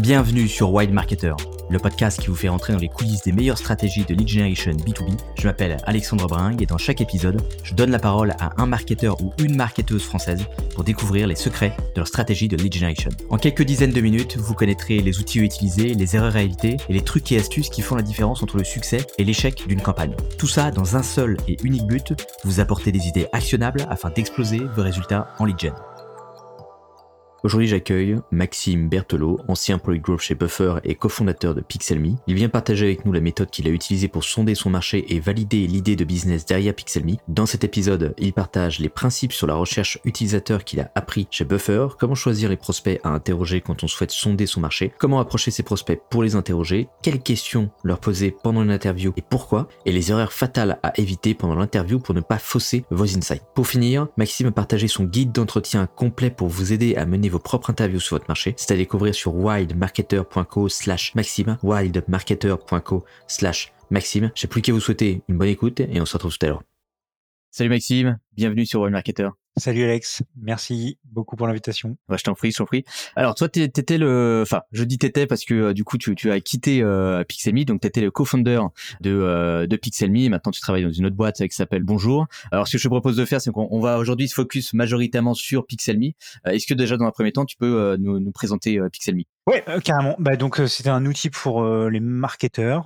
Bienvenue sur Wild Marketer, le podcast qui vous fait rentrer dans les coulisses des meilleures stratégies de lead generation B2B. Je m'appelle Alexandre Bringue et dans chaque épisode, je donne la parole à un marketeur ou une marketeuse française pour découvrir les secrets de leur stratégie de lead generation. En quelques dizaines de minutes, vous connaîtrez les outils à utiliser, les erreurs à éviter et les trucs et astuces qui font la différence entre le succès et l'échec d'une campagne. Tout ça dans un seul et unique but, vous apporter des idées actionnables afin d'exploser vos résultats en lead gen. Aujourd'hui, j'accueille Maxime Berthelot, ancien growth chez Buffer et cofondateur de Pixelme. Il vient partager avec nous la méthode qu'il a utilisée pour sonder son marché et valider l'idée de business derrière Pixelme. Dans cet épisode, il partage les principes sur la recherche utilisateur qu'il a appris chez Buffer, comment choisir les prospects à interroger quand on souhaite sonder son marché, comment approcher ses prospects pour les interroger, quelles questions leur poser pendant une interview et pourquoi, et les erreurs fatales à éviter pendant l'interview pour ne pas fausser vos insights. Pour finir, Maxime a partagé son guide d'entretien complet pour vous aider à mener vos propres interviews sur votre marché. C'est à découvrir sur wildmarketer.co slash maxime, wildmarketer.co slash maxime. Je sais plus qui vous souhaiter une bonne écoute et on se retrouve tout à l'heure. Salut Maxime, bienvenue sur Wild Marketer. Salut Alex, merci beaucoup pour l'invitation. Ouais, je t'en prie, je t'en prie. Alors toi, t'étais le, enfin, je dis t'étais parce que euh, du coup, tu, tu as quitté euh, Pixelme, donc t'étais le co-founder de euh, de Pixelme. Et maintenant, tu travailles dans une autre boîte qui s'appelle Bonjour. Alors, ce que je te propose de faire, c'est qu'on va aujourd'hui se focus majoritairement sur Pixelme. Euh, est-ce que déjà dans un premier temps, tu peux nous, nous présenter Pixelme Ouais, carrément. Bah donc c'était un outil pour les marketeurs.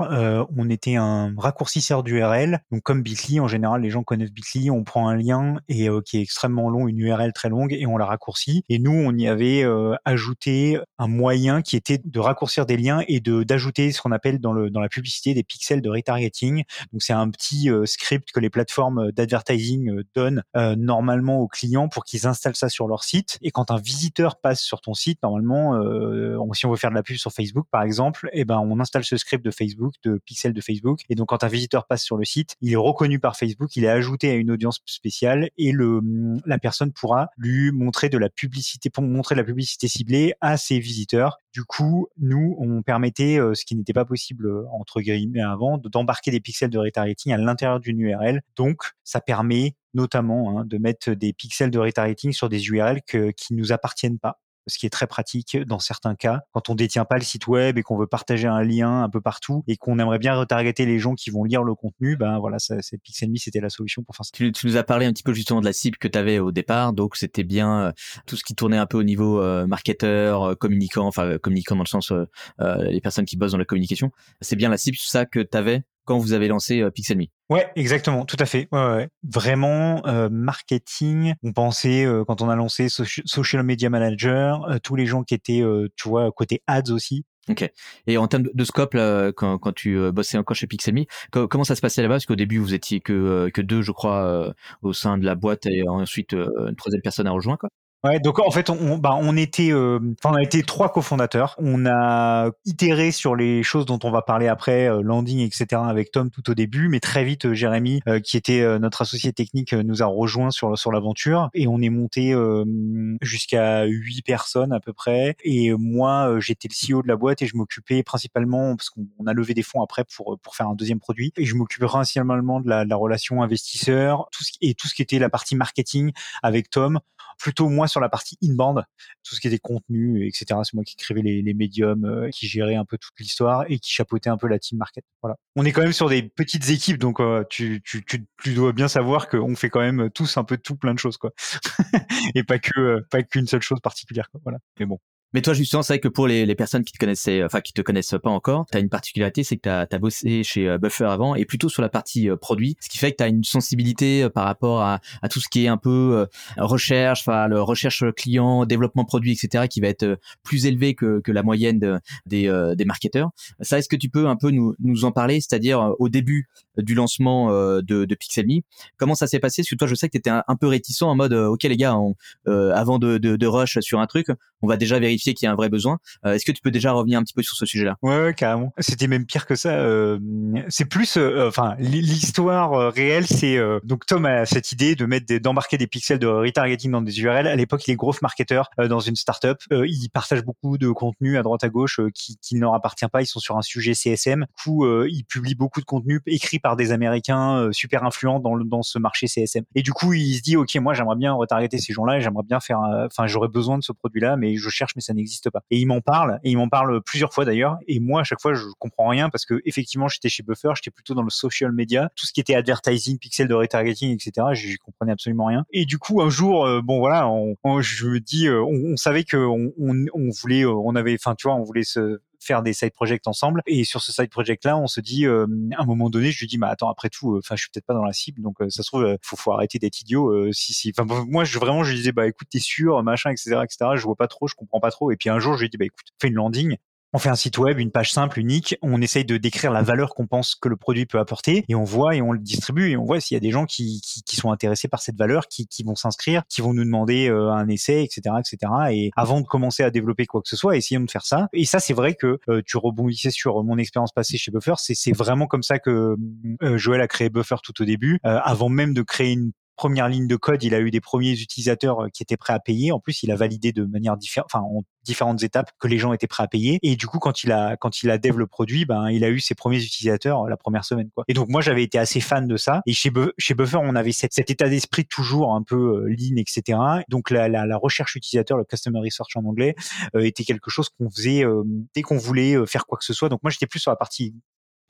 on était un raccourcisseur d'URL. Donc comme Bitly, en général, les gens connaissent Bitly. On prend un lien et qui est extrêmement long, une URL très longue, et on la raccourcit. Et nous, on y avait euh, ajouté un moyen qui était de raccourcir des liens et de d'ajouter ce qu'on appelle dans le dans la publicité des pixels de retargeting. Donc c'est un petit euh, script que les plateformes d'advertising euh, donnent normalement aux clients pour qu'ils installent ça sur leur site. Et quand un visiteur passe sur ton site, normalement, si on veut faire de la pub sur Facebook par exemple, eh ben on installe ce script de Facebook, de pixels de Facebook. Et donc quand un visiteur passe sur le site, il est reconnu par Facebook, il est ajouté à une audience spéciale et le la personne pourra lui montrer de la publicité, pour montrer la publicité ciblée à ses visiteurs. Du coup, nous, on permettait, euh, ce qui n'était pas possible euh, entre guillemets avant, d'embarquer des pixels de retargeting à l'intérieur d'une URL. Donc, ça permet notamment hein, de mettre des pixels de retargeting sur des URL que, qui nous appartiennent pas ce qui est très pratique dans certains cas. Quand on détient pas le site web et qu'on veut partager un lien un peu partout et qu'on aimerait bien retargeter les gens qui vont lire le contenu, ben voilà, ça, Pixelme, c'était la solution pour faire ça. Tu, tu, nous as parlé un petit peu justement de la cible que tu avais au départ, donc c'était bien euh, tout ce qui tournait un peu au niveau euh, marketeur, euh, communicant, enfin communicant dans le sens les personnes qui bossent dans la communication. C'est bien la cible, ça que tu avais quand vous avez lancé euh, Pixelme. Ouais, exactement, tout à fait. Ouais, ouais. Vraiment, euh, marketing. On pensait euh, quand on a lancé Social Media Manager, euh, tous les gens qui étaient, tu vois, côté ads aussi. Ok. Et en termes de, scope, là, quand, quand tu bossais encore chez Pixelme, comment ça se passait là-bas? Parce qu'au début, vous étiez que que deux, je crois, au sein de la boîte, et ensuite une troisième personne a rejoint, quoi. Ouais, donc en fait, on, bah, on était, euh, on a été trois cofondateurs. On a itéré sur les choses dont on va parler après, euh, landing, etc. avec Tom tout au début, mais très vite, euh, Jérémy, qui était notre associé technique, nous a rejoint sur sur l'aventure et on est monté jusqu'à huit personnes à peu près. Et moi, j'étais le CEO de la boîte et je m'occupais principalement parce qu'on a levé des fonds après pour pour faire un deuxième produit et je m'occupais principalement de la, de la relation investisseur, tout ce et tout ce qui était la partie marketing avec Tom plutôt moi sur la partie inbound, tout ce qui était contenu, etc. C'est moi qui écrivais les, médiums, euh, qui gérais un peu toute l'histoire et qui chapeautait un peu la team market. Voilà. On est quand même sur des petites équipes, donc euh, tu, tu, tu, dois bien savoir qu'on fait quand même tous un peu tout plein de choses, quoi. et pas que euh, pas qu'une seule chose particulière. Voilà. Mais bon, mais toi, justement, c'est vrai que pour les, les, personnes qui te connaissaient, enfin qui te connaissent pas encore, tu as une particularité, c'est que tu as, bossé chez euh, Buffer avant et plutôt sur la partie euh, produit, ce qui fait que tu as une sensibilité euh, par rapport à, à, tout ce qui est un peu recherche, enfin le recherche client, développement produit, etc., qui va être plus élevé que, que la moyenne de, des, des marketeurs. Ça, est-ce que tu peux un peu nous, nous en parler, c'est-à-dire au début du lancement de, de Pixelme, comment ça s'est passé? Parce que toi, je sais que tu étais un, peu réticent en mode, ok les gars, on, avant de, de, de rush sur un truc, on va déjà vérifier qu'il y a un vrai besoin. Euh, est-ce que tu peux déjà revenir un petit peu sur ce sujet-là? Ouais, carrément. C'était même pire que ça. Euh, c'est plus, euh, enfin, l'histoire réelle, c'est donc Tom a cette idée de mettre d'embarquer des pixels de retargeting dans des URL. À l'époque, il est growth marketer dans une startup. il partage beaucoup de contenu à droite à gauche qui, qui ne leur appartient pas. Ils sont sur un sujet CSM. Du coup, il publie beaucoup de contenu écrit par des Américains super influents dans, le, dans ce marché CSM. Et du coup, il se dit, ok, moi, j'aimerais bien retargeter ces gens-là j'aimerais bien faire, enfin, j'aurais besoin de ce produit-là, mais je cherche, mais ça n'existe pas. Et il m'en parle, et il m'en parle plusieurs fois d'ailleurs. Et moi, à chaque fois, je comprends rien parce que effectivement, j'étais chez Buffer, j'étais plutôt dans le social media, tout ce qui était advertising, pixel de retargeting, etc. Je comprenais absolument rien. Et du coup, un jour, euh, bon voilà, je me dis, euh, on, savait que on, on, voulait, euh, on avait, enfin tu vois, on voulait se faire des side projects ensemble. Et sur ce side project là, on se dit, à un moment donné, je lui dis, mais attends, après tout, enfin, je suis peut-être pas dans la cible, donc ça se trouve, faut, faut arrêter d'être idiot. si, si, enfin, moi, je vraiment, je lui disais, bah écoute, t'es sûr, machin, etc., etc. Je vois pas trop, je comprends pas trop. Et puis un jour, je lui dis, bah écoute, fais une landing on fait un site web, une page simple, unique. On essaye de décrire la valeur qu'on pense que le produit peut apporter et on voit et on le distribue et on voit s'il y a des gens qui, qui, sont intéressés par cette valeur, qui, qui vont s'inscrire, qui vont nous demander euh, un essai, etc., etc. Et avant de commencer à développer quoi que ce soit, essayons de faire ça. Et ça, c'est vrai que euh, tu rebondissais sur mon expérience passée chez Buffer. C'est vraiment comme ça que euh, Joël a créé Buffer tout au début, avant même de créer une première ligne de code, il a eu des premiers utilisateurs euh, qui étaient prêts à payer. En plus, il a validé de manière différente, enfin, en différentes étapes que les gens étaient prêts à payer. Et du coup, quand il a, quand il a dev le produit, ben, il a eu ses premiers utilisateurs euh, la première semaine, quoi. Et donc, moi, j'avais été assez fan de ça. Et chez, Buffer, on avait cet état d'esprit toujours un peu euh, lean, etc. Donc, la, la, la, recherche utilisateur, le customer research en anglais, était quelque chose qu'on faisait dès qu'on voulait faire quoi que ce soit. Donc, moi, j'étais plus sur la partie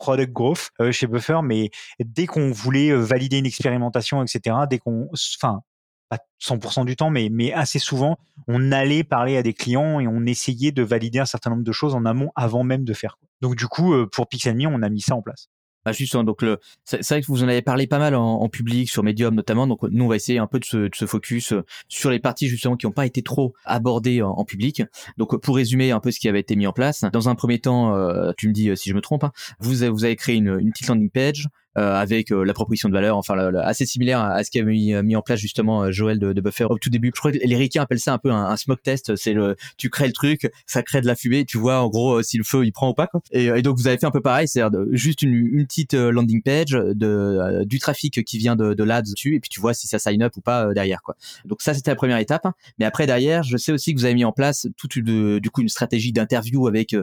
product growth euh, chez Buffer, mais dès qu'on voulait euh, valider une expérimentation, etc., dès qu'on, enfin, pas 100% du temps, mais, assez souvent, on allait parler à des clients et on essayait de valider un certain nombre de choses en amont avant même de faire. Donc du coup, euh, pour Pixelme, on a mis ça en place. Ah, justement, donc le, c'est vrai que vous en avez parlé pas mal en, public, sur Medium notamment. Donc nous, on va essayer un peu de se, de se focus euh, sur les parties justement qui n'ont pas été trop abordées en, public. Donc pour résumer un peu ce qui avait été mis en place, dans un premier temps, euh, tu me dis euh, si je me trompe, hein, vous, vous avez créé une, petite landing page euh, avec euh, la proposition de valeur, enfin assez similaire à, ce qu'avait mis, mis, en place justement euh, Joël de, de, Buffer au tout début. Je crois que les Ricains appellent ça un peu un, un smoke test. C'est le, tu crées le truc, ça crée de la fumée, tu vois en gros si le feu il prend ou pas. Quoi. Et, donc vous avez fait un peu pareil, c'est-à-dire juste une, une, petite landing page de du trafic qui vient de, de l'ads dessus, et puis tu vois si ça sign up ou pas derrière quoi. Donc ça c'était la première étape. Mais après derrière, je sais aussi que vous avez mis en place toute de, du coup une stratégie d'interview avec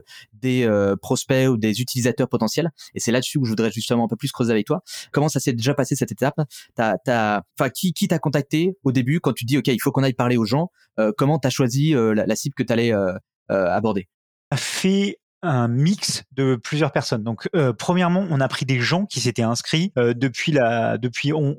des prospects ou des utilisateurs potentiels. Et c'est là-dessus que je voudrais justement un peu plus creuser toi. Comment ça s'est déjà passé cette étape? T'as, t'as, qui, qui t'a contacté au début quand tu dis, ok, il faut qu'on aille parler aux gens? Euh, Comment t'as choisi euh, la, cible que t'allais euh, euh, aborder? A fait un mix de plusieurs personnes. Donc, premièrement, on a pris des gens qui s'étaient inscrits depuis la, depuis, on,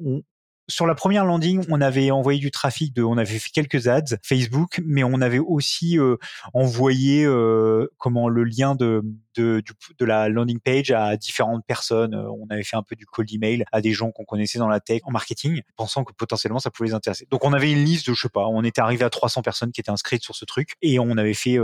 sur la première landing, on avait envoyé du trafic, de, on avait fait quelques ads Facebook, mais on avait aussi euh, envoyé euh, comment le lien de, de, de, la landing page à différentes personnes. Euh, on avait fait un peu du cold email à des gens qu'on connaissait dans la tech, en marketing, pensant que potentiellement ça pouvait les intéresser. Donc on avait une liste de, je sais pas, on était arrivé à 300 personnes qui étaient inscrites sur ce truc et on avait fait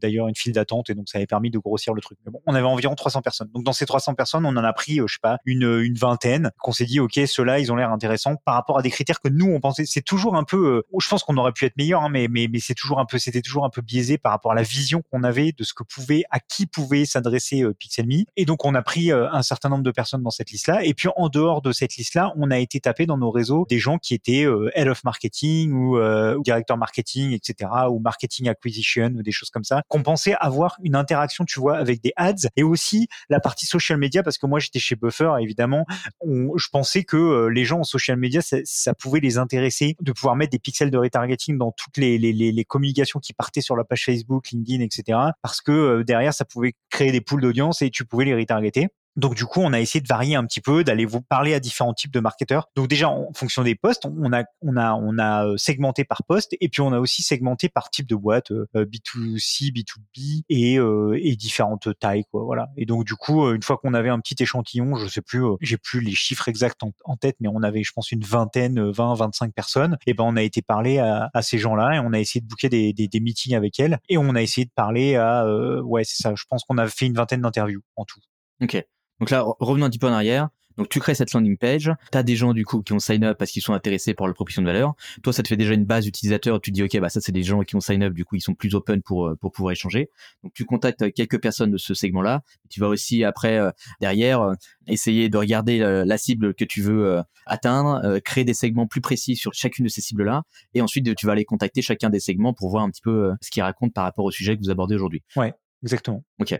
d'ailleurs une file d'attente et donc ça avait permis de grossir le truc. Mais bon, on avait environ 300 personnes. Donc dans ces 300 personnes, on en a pris, je sais pas, une, une vingtaine qu'on s'est dit, ok, ceux-là, ils ont l'air intéressants par rapport à des critères que nous on pensait. C'est toujours un peu, euh, je pense qu'on aurait pu être meilleur, hein, mais mais mais c'est toujours un peu, c'était toujours un peu biaisé par rapport à la vision qu'on avait de ce que pouvait, à qui pouvait s'adresser euh, Pixelme. Et donc on a pris euh, un certain nombre de personnes dans cette liste-là. Et puis en dehors de cette liste-là, on a été tapé dans nos réseaux des gens qui étaient head of marketing ou, ou directeur marketing, etc. ou marketing acquisition ou des choses comme ça, qu'on pensait avoir une interaction, tu vois, avec des ads et aussi la partie social media parce que moi j'étais chez Buffer évidemment, je pensais que les gens en social media ça pouvait les intéresser de pouvoir mettre des pixels de retargeting dans toutes les, les, les, communications qui partaient sur la page Facebook, LinkedIn, etc. Parce que euh, derrière, ça pouvait créer des poules d'audience et tu pouvais les retargeter. Donc du coup, on a essayé de varier un petit peu, d'aller vous parler à différents types de marketeurs. Donc déjà, en fonction des postes, on a on a on a euh, segmenté par poste et puis on a aussi segmenté par type de boîte, B2C, euh, B2B et euh, et différentes tailles quoi. Voilà. Et donc du coup, une fois qu'on avait un petit échantillon, je sais plus, j'ai plus les chiffres exacts en, tête, mais on avait, je pense, une vingtaine, 20, 25 personnes. Et ben on a été parler à, à ces gens-là et on a essayé de booker des, des, des meetings avec elles et on a essayé de parler à ouais c'est ça. Je pense qu'on a fait une vingtaine d'interviews en tout. Ok. Donc là, revenons un petit peu en arrière. Donc tu crées cette landing page, tu as des gens du coup qui ont sign up parce qu'ils sont intéressés par la proposition de valeur. Toi, ça te fait déjà une base utilisateur, tu dis OK, bah ça c'est des gens qui ont sign up, du coup ils sont plus open pour euh, pour pouvoir échanger. Donc tu contactes quelques personnes de ce segment-là, tu vas aussi après euh, derrière euh, essayer de regarder la cible que tu veux atteindre, créer des segments plus précis sur chacune de ces cibles-là et ensuite tu vas aller contacter chacun des segments pour voir un petit peu ce qu'ils racontent par rapport au sujet que vous abordez aujourd'hui. Ouais, exactement. OK.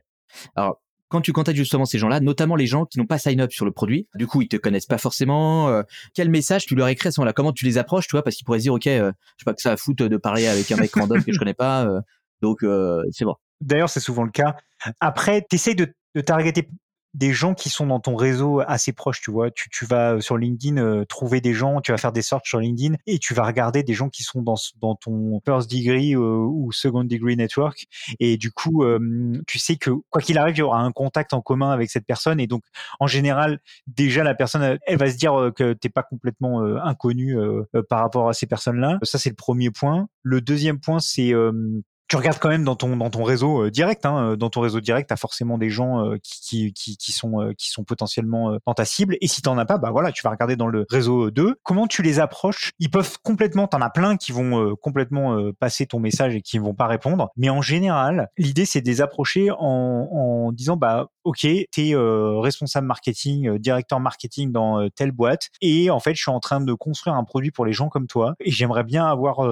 Alors quand tu contactes justement ces gens-là, notamment les gens qui n'ont pas sign up sur le produit, du coup ils te connaissent pas forcément. Euh, quel message tu leur écris à ce moment-là? Comment tu les approches, tu vois? Parce qu'ils pourraient se dire, ok, euh, je sais pas que ça a foutre de parler avec un mec random que je connais pas. Euh. Donc c'est bon. D'ailleurs, c'est souvent le cas. Après, tu essayes de, de des gens qui sont dans ton réseau assez proche, tu vois. Tu, tu vas sur LinkedIn euh, trouver des gens, tu vas faire des searches sur LinkedIn et tu vas regarder des gens qui sont dans, dans ton first degree euh, ou second degree network. Et du coup, euh, tu sais que quoi qu'il arrive, il y aura un contact en commun avec cette personne. Et donc, en général, déjà, la personne, elle va se dire que t'es pas complètement inconnu par rapport à ces personnes-là. Ça, c'est le premier point. Le deuxième point, c'est tu regardes quand même dans ton dans ton réseau euh, direct. Hein, euh, dans ton réseau direct, t'as forcément des gens euh, qui, qui, qui, sont qui sont potentiellement dans ta cible. Et si t'en as pas, bah voilà, tu vas regarder dans le réseau 2. Comment tu les approches? Ils peuvent complètement. T'en as plein qui vont complètement passer ton message et qui vont pas répondre. Mais en général, l'idée c'est de les approcher en, en disant bah ok, tu es responsable marketing, directeur marketing dans telle boîte, et en fait, je suis en train de construire un produit pour les gens comme toi, et j'aimerais bien avoir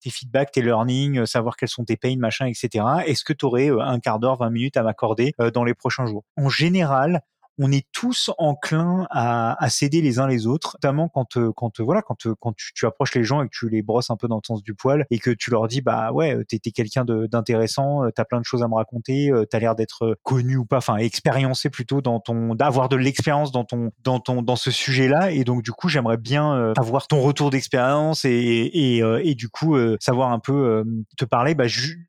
tes feedbacks, tes learnings, savoir quels sont tes pains, machin, etc. Est-ce que tu aurais un quart d'heure, 20 minutes à m'accorder dans les prochains jours? En général, on est tous enclins à, à céder les uns les autres, notamment quand euh, quand euh, voilà quand euh, quand tu, tu, approches les gens et que tu les brosses un peu dans le sens du poil et que tu leur dis bah ouais t'es es, quelqu'un d'intéressant, t'as plein de choses à me raconter, t'as l'air d'être connu ou pas, enfin expériencé plutôt dans ton d'avoir de l'expérience dans ton dans ton dans ce sujet-là et donc du coup j'aimerais bien avoir ton retour d'expérience et, et, et, du coup savoir un peu te parler. Bah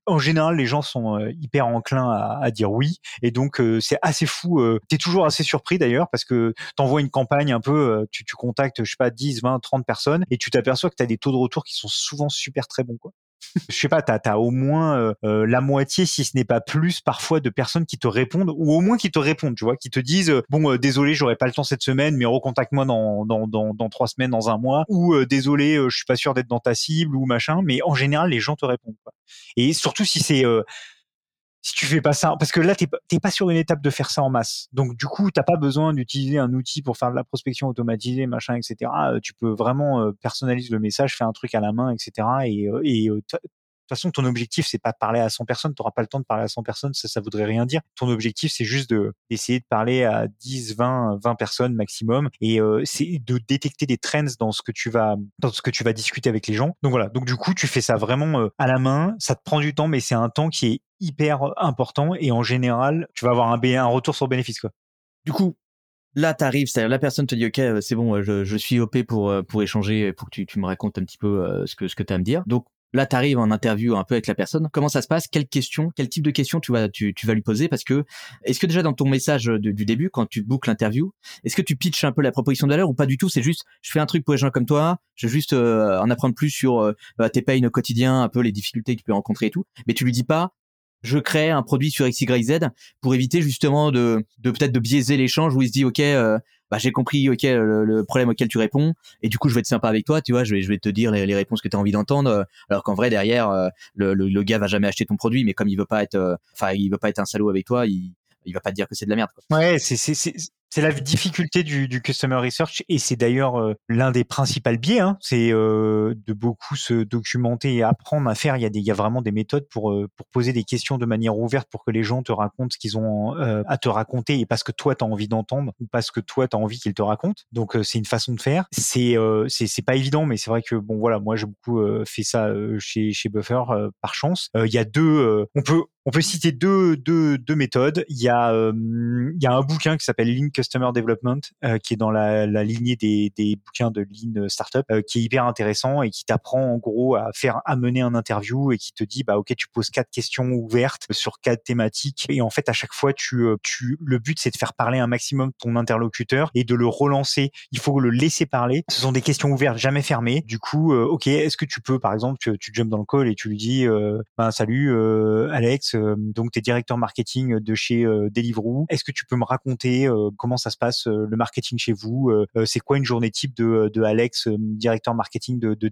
en général les gens sont hyper enclins à, à dire oui et donc c'est assez fou. t'es toujours assez surpris d'ailleurs parce que tu envoies une campagne un peu, euh, tu, contactes, je sais pas, 10, 20, 30 personnes et tu t'aperçois que tu as des taux de retour qui sont souvent super très bons. Quoi. je sais pas, tu as, au moins euh, euh, la moitié, si ce n'est pas plus, parfois de personnes qui te répondent, ou au moins qui te répondent, tu vois, qui te disent bon, désolé, j'aurais pas le temps cette semaine, mais recontacte-moi dans, dans, dans, trois semaines, dans un mois, ou désolé, je suis pas sûr d'être dans ta cible, ou machin, mais en général, les gens te répondent. Et surtout si c'est si tu fais pas ça, parce que là, t'es pas, pas sur une étape de faire ça en masse. Donc, du coup, t'as pas besoin d'utiliser un outil pour faire de la prospection automatisée, machin, etc. Euh, tu peux vraiment euh, personnaliser le message, faire un truc à la main, etc. Et, et euh, toute façon, ton objectif, c'est pas de parler à 100 personnes. Tu n'auras pas le temps de parler à 100 personnes. Ça, ça voudrait rien dire. Ton objectif, c'est juste de d'essayer de parler à 10, 20, 20 personnes maximum. Et c'est de détecter des trends dans ce que tu vas, dans ce que tu vas discuter avec les gens. Donc voilà. Donc du coup, tu fais ça vraiment à la main. Ça te prend du temps, mais c'est un temps qui est hyper important. Et en général, tu vas avoir un, un retour sur bénéfice, quoi. Du coup, là t'arrives, c'est-à-dire la personne te dit ok c'est bon je, je, suis op pour pour échanger pour que tu, tu me racontes un petit peu ce que ce que tu as à me dire donc Là, tu arrives en interview un peu avec la personne. Comment ça se passe? Quelles questions Quel type de questions tu vas, tu, tu vas lui poser? Parce que est-ce que déjà dans ton message du début, quand tu boucles l'interview, est-ce que tu pitches un peu la proposition de ou pas du tout? C'est juste, je fais un truc pour les gens comme toi. Je veux juste euh, en apprendre plus sur euh, tes payes au quotidien, un peu les difficultés que tu peux rencontrer et tout. Mais tu lui dis pas, je crée un produit sur X, Y, Z pour éviter justement de, de peut-être de biaiser l'échange où il se dit ok. Euh, bah, j'ai compris ok le, problème auquel tu réponds et du coup je vais être sympa avec toi tu vois je vais je vais te dire les, réponses que tu as envie d'entendre euh, alors qu'en vrai derrière euh, le, le, le, gars va jamais acheter ton produit mais comme il veut pas être euh, enfin il veut pas être un salaud avec toi il il va pas te dire que c'est de la merde quoi. ouais c'est c'est la difficulté du, du, customer research et c'est d'ailleurs euh, l'un des principaux biais. Hein, c'est euh, de beaucoup se documenter et apprendre à faire. Il y a, des, il y a vraiment des méthodes pour euh, pour poser des questions de manière ouverte pour que les gens te racontent ce qu'ils ont à te raconter et parce que toi tu as envie d'entendre ou parce que toi tu as envie qu'ils te racontent. Donc c'est une façon de faire. C'est c'est c'est pas évident, mais c'est vrai que bon voilà, moi j'ai beaucoup fait ça chez chez Buffer par chance. Il y a deux, on peut on peut citer deux, deux, deux méthodes. Il y a, il y a un bouquin qui s'appelle Link Customer Development, euh, qui est dans la, lignée des, bouquins de Lean Startup, euh, qui est hyper intéressant et qui t'apprend en gros à faire amener un interview et qui te dit bah ok tu poses quatre questions ouvertes sur quatre thématiques et en fait à chaque fois tu, euh, tu le but c'est de faire parler un maximum ton interlocuteur et de le relancer. Il faut le laisser parler. Ce sont des questions ouvertes, jamais fermées. Du coup, ok, est-ce que tu peux par exemple tu, tu jumps dans le call et tu lui dis ben salut Alex, donc tu es directeur marketing de chez Deliveroo. Est-ce que tu peux me raconter comment comment ça se passe euh, le marketing chez vous euh, euh, C'est quoi une journée type de, de Alex, directeur marketing de, de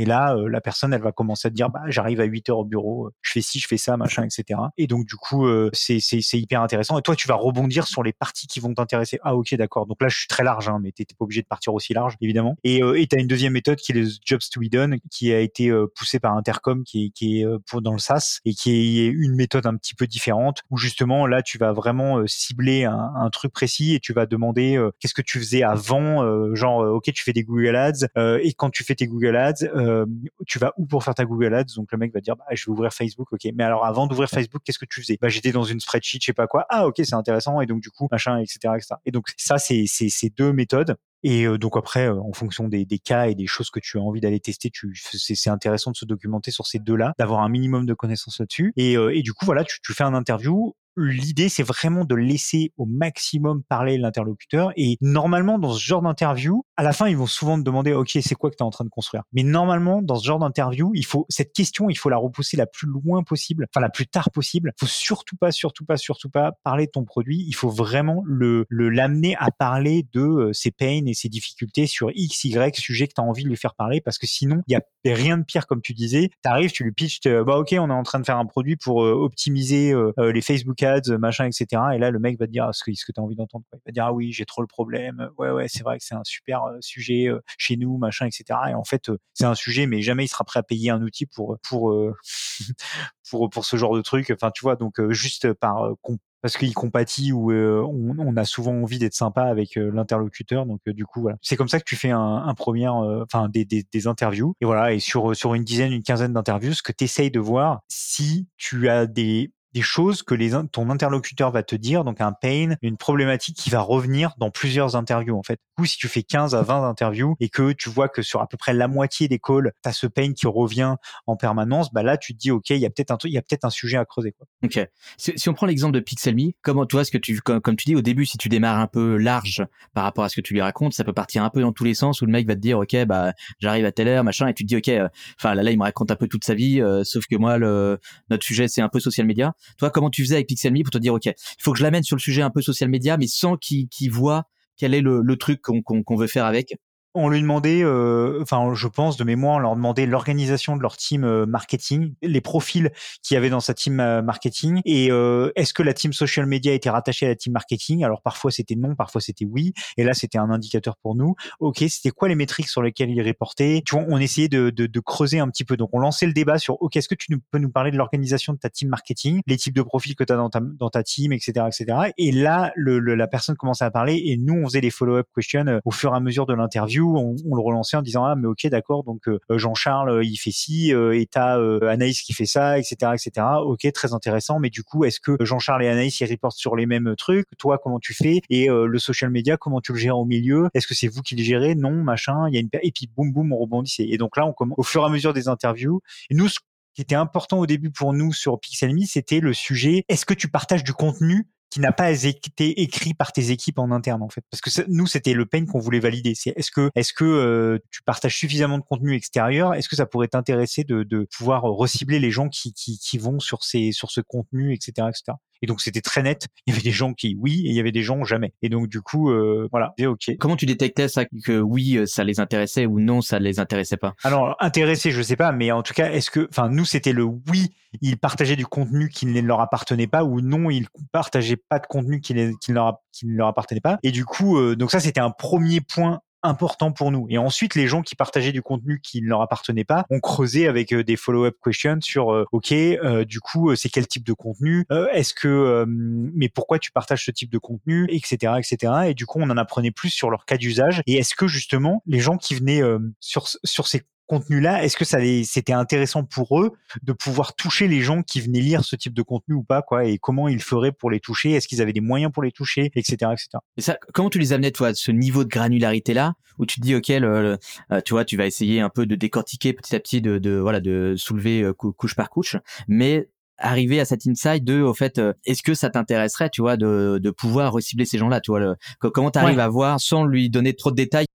et là, euh, la personne, elle va commencer à te dire, bah, j'arrive à 8 heures au bureau, euh, je fais ci, je fais ça, machin, etc. Et donc, du coup, euh, c'est, hyper intéressant. Et toi, tu vas rebondir sur les parties qui vont t'intéresser. Ah, ok, d'accord. Donc là, je suis très large, hein, mais t'es pas obligé de partir aussi large, évidemment. Et euh, tu as une deuxième méthode qui est le Jobs to be done, qui a été poussée par Intercom, qui est, qui est pour, dans le SaaS, et qui est une méthode un petit peu différente, où justement, là, tu vas vraiment cibler un, un, truc précis et tu vas demander qu'est-ce que tu faisais avant, genre, ok, tu fais des Google Ads, et quand tu fais tes Google Ads, euh, tu vas où pour faire ta Google Ads? Donc le mec va dire, bah, je vais ouvrir Facebook, ok. Mais alors avant d'ouvrir Facebook, qu'est-ce que tu faisais? Bah j'étais dans une spreadsheet, je sais pas quoi. Ah ok, c'est intéressant. Et donc du coup, machin, etc., etc. Et donc ça, c'est ces deux méthodes. Et donc après, en fonction des, des, cas et des choses que tu as envie d'aller tester, tu, c'est, intéressant de se documenter sur ces deux-là, d'avoir un minimum de connaissances là-dessus. Et, et du coup, voilà, tu, tu fais un interview l'idée, c'est vraiment de laisser au maximum parler l'interlocuteur. Et normalement, dans ce genre d'interview, à la fin, ils vont souvent te demander, OK, c'est quoi que tu es en train de construire? Mais normalement, dans ce genre d'interview, il faut, cette question, il faut la repousser la plus loin possible, enfin, la plus tard possible. Faut surtout pas, surtout pas, surtout pas parler de ton produit. Il faut vraiment le, l'amener à parler de euh, ses pains et ses difficultés sur X, Y sujet que tu as envie de lui faire parler parce que sinon, il y a rien de pire, comme tu disais. Tu arrives, tu lui pitches, bah, OK, on est en train de faire un produit pour euh, optimiser euh, les Facebook machin, etc. Et là, le mec va te dire ce que, ce que tu as envie d'entendre. Il va dire, ah oui, j'ai trop le problème. Ouais, ouais, c'est vrai que c'est un super sujet chez nous, machin, etc. Et en fait, c'est un sujet, mais jamais il sera prêt à payer un outil pour, pour, pour, pour ce genre de truc. Enfin, tu vois, donc juste par parce qu'il compatit ou on, a souvent envie d'être sympa avec l'interlocuteur. Donc du coup, voilà. C'est comme ça que tu fais un, premier, enfin des, des, des, interviews. Et voilà, et sur sur une dizaine, une quinzaine d'interviews, ce que tu essayes de voir, si tu as des des choses que les, ton interlocuteur va te dire, donc un pain, une problématique qui va revenir dans plusieurs interviews en fait. Du coup, si tu fais 15 à 20 interviews et que tu vois que sur à peu près la moitié des calls, tu as ce pain qui revient en permanence, bah là tu te dis OK, il y a peut-être un il y a peut-être un sujet à creuser quoi. OK. Si, on prend l'exemple de Pixelme, comment tu vois ce que tu comme, comme, tu dis au début si tu démarres un peu large par rapport à ce que tu lui racontes, ça peut partir un peu dans tous les sens où le mec va te dire OK, bah j'arrive à telle heure, machin et tu te dis OK, euh, enfin là là il me raconte un peu toute sa vie euh, sauf que moi le notre sujet c'est un peu social media toi, comment tu faisais avec Pixelme pour te dire, OK, il faut que je l'amène sur le sujet un peu social media, mais sans qu'il voit quel est le, truc qu'on veut faire avec? On lui demandait, euh, enfin, je pense de mémoire, on leur demandait l'organisation de leur team euh, marketing, les profils qu'il y avait dans sa team euh, marketing, et est-ce que la team social media était rattachée à la team marketing? Alors parfois c'était non, parfois c'était oui, et là c'était un indicateur pour nous. Ok, c'était quoi les métriques sur lesquelles il reportait? Tu vois, on essayait de, creuser un petit peu. Donc on lançait le débat sur, ok, est-ce que tu peux nous parler de l'organisation de ta team marketing, les types de profils que tu as dans ta, team, etc., etc. Et là, la personne commençait à parler, et nous on faisait les follow-up questions au fur et à mesure de l'interview on, le relançait en disant ah mais ok d'accord donc euh, Jean-Charles il fait ci euh, et t'as euh, Anaïs qui fait ça etc etc ok très intéressant mais du coup est-ce que Jean-Charles et Anaïs ils reportent sur les mêmes trucs? Toi comment tu fais? Et le social media comment tu le gères au milieu? Est-ce que c'est vous qui le gérez? Non machin il y a une et puis boum boum on rebondissait. Et donc là on commence au fur et à mesure des interviews nous ce qui était important au début pour nous sur Pixelme, c'était le sujet est-ce que tu partages du contenu? Qui n'a pas été écrit par tes équipes en interne en fait parce que nous c'était le pain qu'on voulait valider c'est est-ce que est-ce que euh, tu partages suffisamment de contenu extérieur? Est-ce que ça pourrait t'intéresser de, de pouvoir recibler les gens qui, qui, qui vont sur ces sur ce contenu etc etc et donc c'était très net. Il y avait des gens qui oui et il y avait des gens jamais. Et donc du coup euh, voilà, ok. Comment tu détectais ça que oui euh, ça les intéressait ou non ça les intéressait pas? Alors intéressé je sais pas, mais en tout cas est-ce que enfin nous c'était le oui ils partageaient du contenu qui ne leur appartenait pas ou non ils partageaient pas de contenu qui, ne leur, appartenait pas. Et du coup euh, donc ça c'était un premier point important pour nous. Et ensuite, les gens qui partageaient du contenu qui ne leur appartenait pas ont creusé avec euh, des follow-up questions sur euh, OK, euh, du coup, c'est quel type de contenu Est-ce que mais pourquoi tu partages ce type de contenu, etc., etc. Et du coup, on en apprenait plus sur leur cas d'usage. Et est-ce que justement, les gens qui venaient sur sur ces contenu-là, est-ce que ça c'était intéressant pour eux de pouvoir toucher les gens qui venaient lire ce type de contenu ou pas, quoi, et comment ils feraient pour les toucher, est-ce qu'ils avaient des moyens pour les toucher, etc., etc. Et ça, comment tu les amenais, toi, à ce niveau de granularité là, où tu te dis, ok, euh, tu vois, tu vas essayer un peu de décortiquer petit à petit, de, voilà, de soulever euh, couche par couche, mais arriver à cet insight de au fait euh, est-ce que ça t'intéresserait tu vois de, de pouvoir recibler ces gens-là tu vois comment tu arrives à voir sans lui donner trop de détails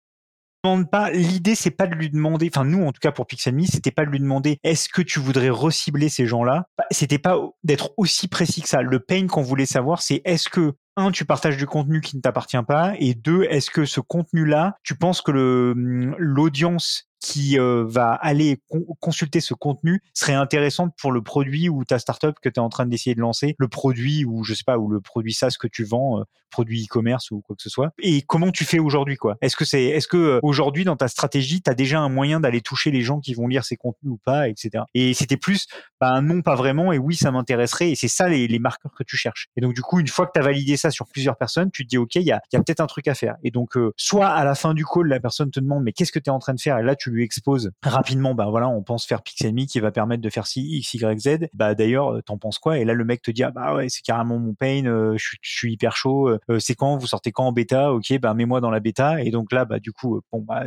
demande pas. L'idée, c'est pas de lui demander. Enfin, nous, en tout cas pour Pixelme, c'était pas de lui demander est-ce que tu voudrais recibler ces gens-là? Bah, c'était pas d'être aussi précis que ça. Le pain qu'on voulait savoir, c'est est-ce que un, tu partages du contenu qui ne t'appartient pas, et deux, est-ce que ce contenu-là, tu penses que le l'audience qui euh, va aller consulter ce contenu serait intéressante pour le produit ou ta startup que tu es en train d'essayer de lancer, le produit ou je sais pas ou le produit SaaS que tu vends, euh, produit e-commerce ou quoi que ce soit. Et comment tu fais aujourd'hui quoi? Est-ce que c'est est-ce que euh, aujourd'hui dans ta stratégie, tu as déjà un moyen d'aller toucher les gens qui vont lire ces contenus ou pas, etc. Et c'était plus bah non pas vraiment et oui ça m'intéresserait et c'est ça les, marqueurs que tu cherches. Et donc du coup une fois que tu as validé ça sur plusieurs personnes, tu te dis OK, il y a, y a peut-être un truc à faire. Et donc soit à la fin du call la personne te demande mais qu'est-ce que tu es en train de faire? Et là lui exposes rapidement, bah voilà, on pense faire Pixelme qui va permettre de faire ci, x, y, z. Bah d'ailleurs, t'en penses quoi? Et là, le mec te dit, ah bah ouais, c'est carrément mon pain, je, suis hyper chaud. c'est quand? Vous sortez quand en bêta? Ok, bah mets-moi dans la bêta. Et donc là, bah du coup, bon bah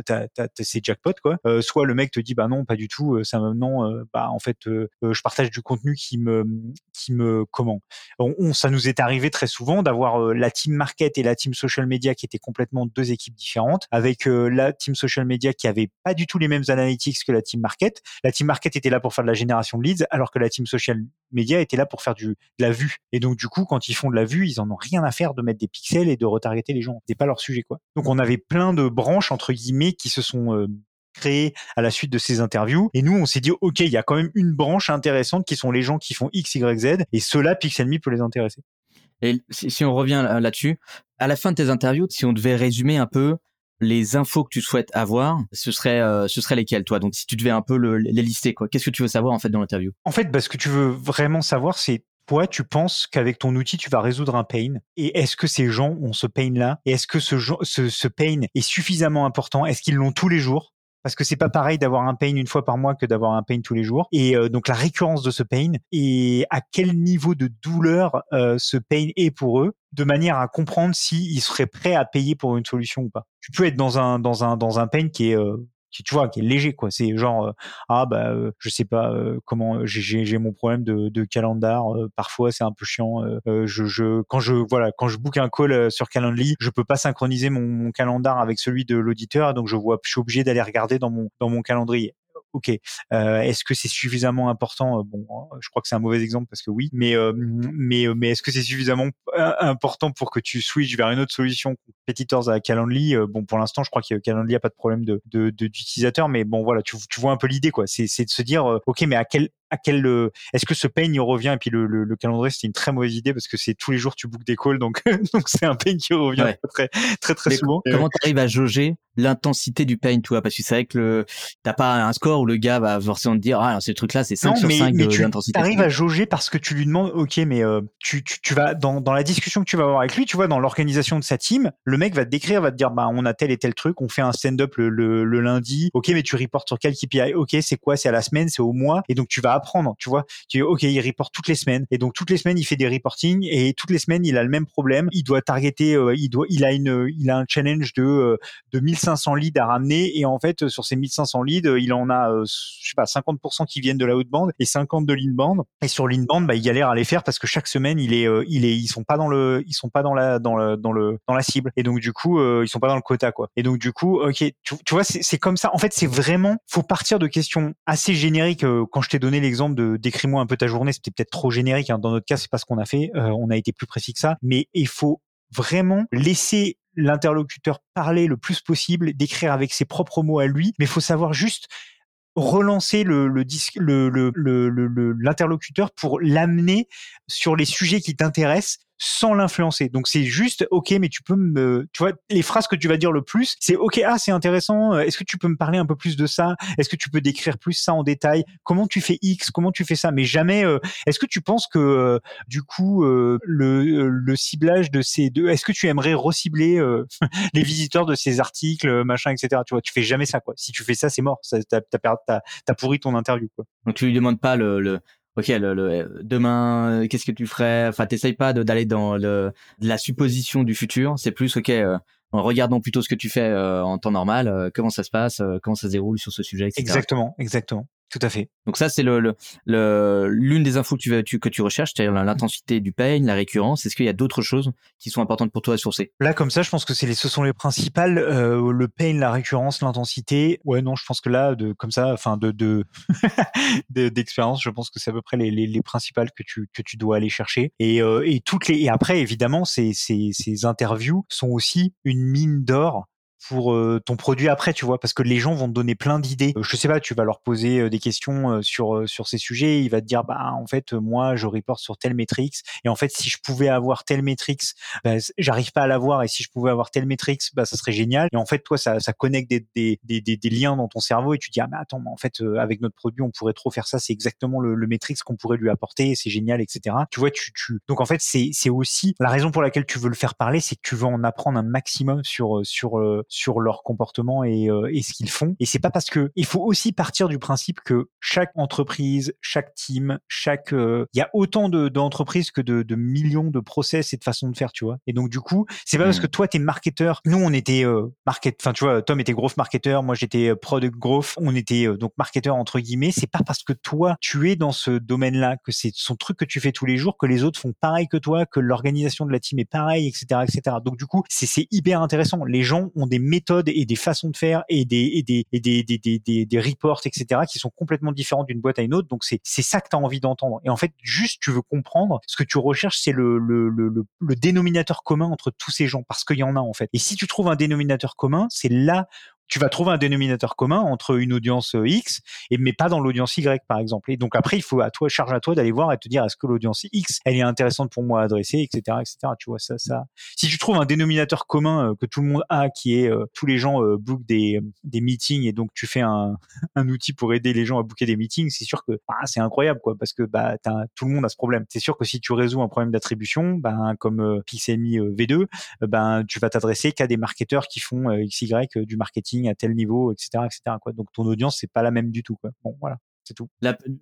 c'est jackpot quoi. soit le mec te dit, bah non, pas du tout. ça non, bah en fait, je partage du contenu qui me qui me comment on, ça nous est arrivé très souvent d'avoir la team market et la team social media qui étaient complètement deux équipes différentes, avec la team social media qui avait pas du tout les mêmes analytics que la team market. La team market était là pour faire de la génération de leads, alors que la team social media était là pour faire du, de la vue. Et donc du coup, quand ils font de la vue, ils en ont rien à faire de mettre des pixels et de retargeter les gens. C'est pas leur sujet quoi. Donc on avait plein de branches entre guillemets qui se sont créé à la suite de ces interviews. Et nous, on s'est dit, OK, il y a quand même une branche intéressante qui sont les gens qui font X, Y, Z. Et cela, Pixelme peut les intéresser. Et si, on revient là-dessus, à la fin de tes interviews, si on devait résumer un peu les infos que tu souhaites avoir, ce serait euh, ce serait lesquelles toi? Donc si tu devais un peu les lister quoi, qu'est-ce que tu veux savoir en fait dans l'interview? En fait, bah, ce que tu veux vraiment savoir, c'est toi, tu penses qu'avec ton outil, tu vas résoudre un pain. Et est-ce que ces gens ont ce pain-là? Et est-ce que ce, ce, ce pain est suffisamment important? Est-ce qu'ils l'ont tous les jours? Parce que c'est pas pareil d'avoir un pain une fois par mois que d'avoir un pain tous les jours. Et euh, donc la récurrence de ce pain et à quel niveau de douleur euh, ce pain est pour eux, de manière à comprendre s'ils seraient prêts à payer pour une solution ou pas. Tu peux être dans un dans un dans un pain qui est euh, qui tu vois qui est léger quoi. C'est genre euh, ah bah euh, je sais pas euh, comment j'ai mon problème de de calendar parfois c'est un peu chiant je je quand je voilà quand je book un call sur Calendly je peux pas synchroniser mon, mon calendar avec celui de l'auditeur donc je vois je suis obligé d'aller regarder dans mon dans mon calendrier ok, euh, est-ce que c'est suffisamment important? Bon, je crois que c'est un mauvais exemple parce que oui, mais mais mais est-ce que c'est suffisamment important pour que tu switches vers une autre solution? Competitors à Calendly Bon, pour l'instant, je crois que Calendly a pas de problème de d'utilisateur, mais bon, voilà, tu, tu vois un peu l'idée, quoi. C'est de se dire, ok, mais à quel à quel est-ce que ce pain y revient? Et puis le, le, calendrier c'était une très mauvaise idée parce que c'est tous les jours tu bookes des calls donc donc c'est un pain qui revient très très très souvent. Comment tu arrives à jauger l'intensité du pain toi? Parce que c'est vrai que le t'as pas un score où le gars va forcément te dire ah ce truc là c'est 5 sur 5 mais tu arrives à jauger parce que tu lui demandes ok mais euh, tu, tu, tu vas dans, dans la discussion que tu vas avoir avec lui tu vois dans l'organisation de sa team le mec va te décrire va te dire bah on a tel et tel truc on fait un stand-up le, le, le lundi. Ok mais tu reportes sur quel KPI ok c'est quoi? C'est à la semaine c'est au mois. Et donc tu vas apprendre, tu vois. Tu dis, OK, il reporte toutes les semaines. Et donc, toutes les semaines, il fait des reporting et toutes les semaines, il a le même problème. Il doit targeter, euh, il doit, il a une, il a un challenge de, euh, de 1500 leads à ramener. Et en fait, sur ces 1500 leads, il en a, euh, je sais pas, 50% qui viennent de la haute bande et 50 de l'inbound. Et sur l'inbound, bah, il galère à les faire parce que chaque semaine, il est, il est, ils sont pas dans le, ils sont pas dans la, dans le, dans le, dans la cible. Et donc, du coup, ils sont pas dans le quota, quoi. Et donc, du coup, OK, tu, tu vois, c'est comme ça. En fait, c'est vraiment, faut partir de questions assez génériques. quand je t'ai donné l'exemple de décris-moi un peu ta journée, c'était peut-être trop générique. Hein. Dans notre cas, c'est pas ce qu'on a fait. Euh, on a été plus précis que ça. Mais il faut vraiment laisser l'interlocuteur parler le plus possible, décrire avec ses propres mots à lui. Mais il faut savoir juste relancer le le l'interlocuteur pour l'amener sur les sujets qui t'intéressent sans l'influencer. Donc c'est juste OK, mais tu peux me, tu vois, les phrases que tu vas dire le plus, c'est OK, ah c'est intéressant. Euh, est-ce que tu peux me parler un peu plus de ça? Est-ce que tu peux décrire plus ça en détail? Comment tu fais X? Comment tu fais ça? Mais jamais. Euh, est-ce que tu penses que euh, du coup le, ciblage de ces deux, est-ce que tu aimerais recibler les visiteurs de ces articles, machin, etc. Tu vois, tu fais jamais ça quoi. Si tu fais ça, c'est mort. T'as as, pourri ton interview quoi. Donc tu lui demandes pas le, le ok, le, demain, euh, qu'est-ce que tu ferais? Enfin, t'essayes pas d'aller dans le, la supposition du futur. C'est plus, ok, euh, regardons plutôt ce que tu fais euh, en temps normal, comment ça se passe, comment ça se déroule sur ce sujet, etc. Exactement, exactement. Tout à fait. Donc ça, c'est le, le, l'une des infos que tu, tu, que tu recherches, c'est-à-dire l'intensité du pain, la récurrence. Est-ce qu'il y a d'autres choses qui sont importantes pour toi à sourcer? Là, comme ça, je pense que c'est les, ce sont les principales. Euh, le pain, la récurrence, l'intensité. Ouais, non, je pense que là, de, comme ça, enfin, de, de, d'expérience, je pense que c'est à peu près les, les, les, principales que tu, que tu dois aller chercher. Et, euh, et toutes les, et après, évidemment, ces, ces, ces interviews sont aussi une mine d'or pour euh, ton produit après, tu vois, parce que les gens vont te donner plein d'idées. Euh, je sais pas, tu vas leur poser euh, des questions sur sur ces sujets, il va te dire bah en fait moi je reporte sur tel métrix et en fait si je pouvais avoir tel métrix, bah, j'arrive pas à l'avoir et si je pouvais avoir tel métrix, bah ça serait génial. Et en fait toi ça ça connecte des des, des, des, liens dans ton cerveau et tu dis ah mais attends mais en fait avec notre produit on pourrait trop faire ça, c'est exactement le, le métrix qu'on pourrait lui apporter, c'est génial etc. Tu vois tu tu donc en fait c'est c'est aussi la raison pour laquelle tu veux le faire parler, c'est que tu veux en apprendre un maximum sur sur sur leur comportement et, et ce qu'ils font. Et c'est pas parce que il faut aussi partir du principe que chaque entreprise, chaque team, chaque il y a autant d'entreprises que de, de, millions de process et de façons de faire, tu vois. Et donc du coup, c'est pas parce mmh. que toi t'es marketeur, nous on était market, enfin tu vois, Tom était growth marketeur, moi j'étais product growth, on était donc marketeur entre guillemets. C'est pas parce que toi tu es dans ce domaine-là que c'est son truc que tu fais tous les jours que les autres font pareil que toi, que l'organisation de la team est pareil, etc., etc. Donc du coup, c'est hyper intéressant. Les gens ont des méthodes et des façons de faire et des des des, des, des, reports, etc., qui sont complètement différents d'une boîte à une autre. Donc c'est c'est ça que tu as envie d'entendre. Et en fait, juste tu veux comprendre ce que tu recherches, c'est le le, le, le, le dénominateur commun entre tous ces gens parce qu'il y en a en fait. Et si tu trouves un dénominateur commun, c'est là tu vas trouver un dénominateur commun entre une audience euh, X et mais pas dans l'audience Y par exemple. Et donc après il faut à toi charge à toi d'aller voir et te dire est-ce que l'audience X elle est intéressante pour moi à adresser etc etc. Tu vois ça ça. Si tu trouves un dénominateur commun euh, que tout le monde a qui est euh, tous les gens bookent des des meetings et donc tu fais un un outil pour aider les gens à booker des meetings, c'est sûr que bah, c'est incroyable quoi parce que bah tout le monde a ce problème. C'est sûr que si tu résous un problème d'attribution, ben comme euh, Pixelmi V2, ben tu vas t'adresser qu'à des marketeurs qui font XY du marketing à tel niveau, etc., etc. Donc ton audience c'est pas la même du tout. Bon, voilà. C'est tout.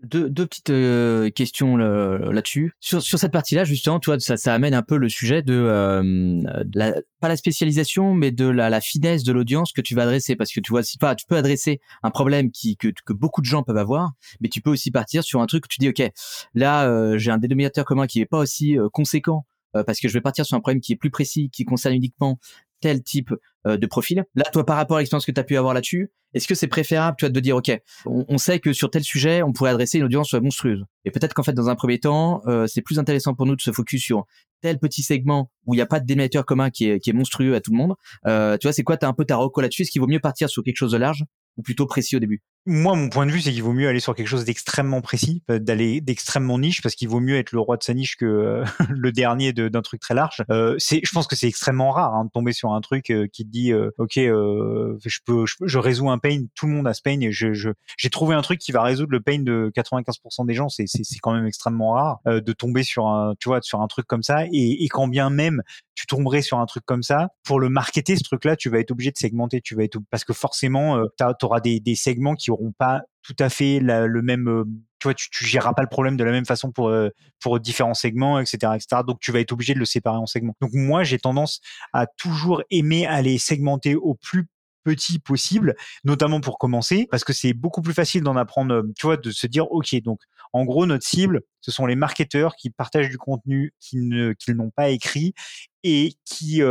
deux, petites euh, questions là-dessus. Sur, cette partie-là, justement, tu vois, ça, ça amène un peu le sujet de, euh, la, pas la spécialisation, mais de la, finesse de l'audience que tu vas adresser. Parce que tu vois, si pas, tu peux adresser un problème que, beaucoup de gens peuvent avoir, mais tu peux aussi partir sur un truc où tu dis, ok, là, euh, j'ai un dénominateur commun qui est pas aussi conséquent parce que je vais partir sur un problème qui est plus précis, qui concerne uniquement tel type euh, de profil. Là, toi, par rapport à l'expérience que tu as pu avoir là-dessus, est-ce que c'est préférable, tu vois, de dire, OK, on, sait que sur tel sujet, on pourrait adresser une audience monstrueuse. Et peut-être qu'en fait, dans un premier temps, euh, c'est plus intéressant pour nous de se focus sur tel petit segment où il n'y a pas de dénominateur commun qui est, qui monstrueux à tout le monde. Euh, tu vois, c'est quoi, tu as un peu ta reco là-dessus? Est-ce qu'il vaut mieux partir sur quelque chose de large ou plutôt précis au début? Moi, mon point de vue, c'est qu'il vaut mieux aller sur quelque chose d'extrêmement précis, euh, d'aller d'extrêmement niche, parce qu'il vaut mieux être le roi de sa niche que euh, le dernier d'un truc très large. Euh, c'est, je pense que c'est extrêmement rare hein, de tomber sur un truc qui te dit, ok, je peux, je, résous un pain, tout le monde a ce pain, et je, j'ai trouvé un truc qui va résoudre le pain de 95% des gens. C'est, c'est, quand même extrêmement rare de tomber sur un, tu vois, sur un truc comme ça, et, et quand bien même tu tomberais sur un truc comme ça, pour le marketer, ce truc-là, tu vas être obligé de segmenter. Tu vas être parce que forcément, euh, tu auras des, des, segments qui pas tout à fait le même. Euh, tu vois, tu, géreras pas le problème de la même façon pour euh, pour différents segments, etc., etc. Donc, tu vas être obligé de le séparer en segments. Donc, moi, j'ai tendance à toujours aimer aller segmenter au plus petit possible, notamment pour commencer, parce que c'est beaucoup plus facile d'en apprendre, tu vois, de se dire, OK, donc en gros, notre cible, ce sont les marketeurs qui partagent du contenu qu'ils n'ont pas écrit et qui,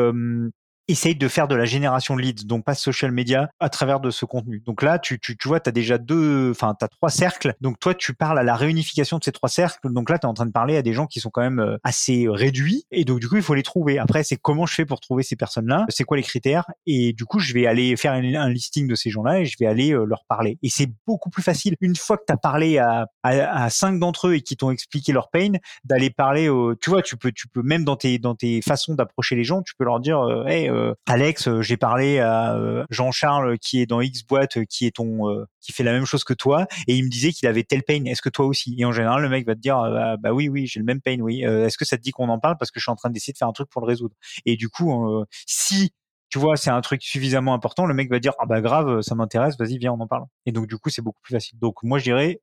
essaye de faire de la génération de leads, donc pas social media, à travers de ce contenu. Donc là, tu, tu, tu vois, tu as déjà deux, enfin, tu trois cercles. Donc toi, tu parles à la réunification de ces trois cercles. Donc là, tu es en train de parler à des gens qui sont quand même euh, assez réduits. Et donc, du coup, il faut les trouver. Après, c'est comment je fais pour trouver ces personnes-là? C'est quoi les critères? Et du coup, je vais aller faire un, listing de ces gens-là et je vais aller euh, leur parler. Et c'est beaucoup plus facile, une fois que tu as parlé à, à, cinq d'entre eux et qui t'ont expliqué leur pain, d'aller parler, au, tu vois, tu peux, tu peux même dans tes, dans tes façons d'approcher les gens, tu peux leur dire, euh, Alex, euh, j'ai parlé à euh, Jean-Charles qui est dans X boîte, qui est ton, qui fait la même chose que toi, et il me disait qu'il avait tel pain. Est-ce que toi aussi? Et en général, le mec va te dire, bah, bah oui, oui, j'ai le même pain, oui. Est-ce que ça te dit qu'on en parle? Parce que je suis en train d'essayer de faire un truc pour le résoudre Et du coup, si tu vois, c'est un truc suffisamment important, le mec va dire ah bah grave, ça m'intéresse, vas-y viens on en parle. Et donc du coup c'est beaucoup plus facile. Donc moi je dirais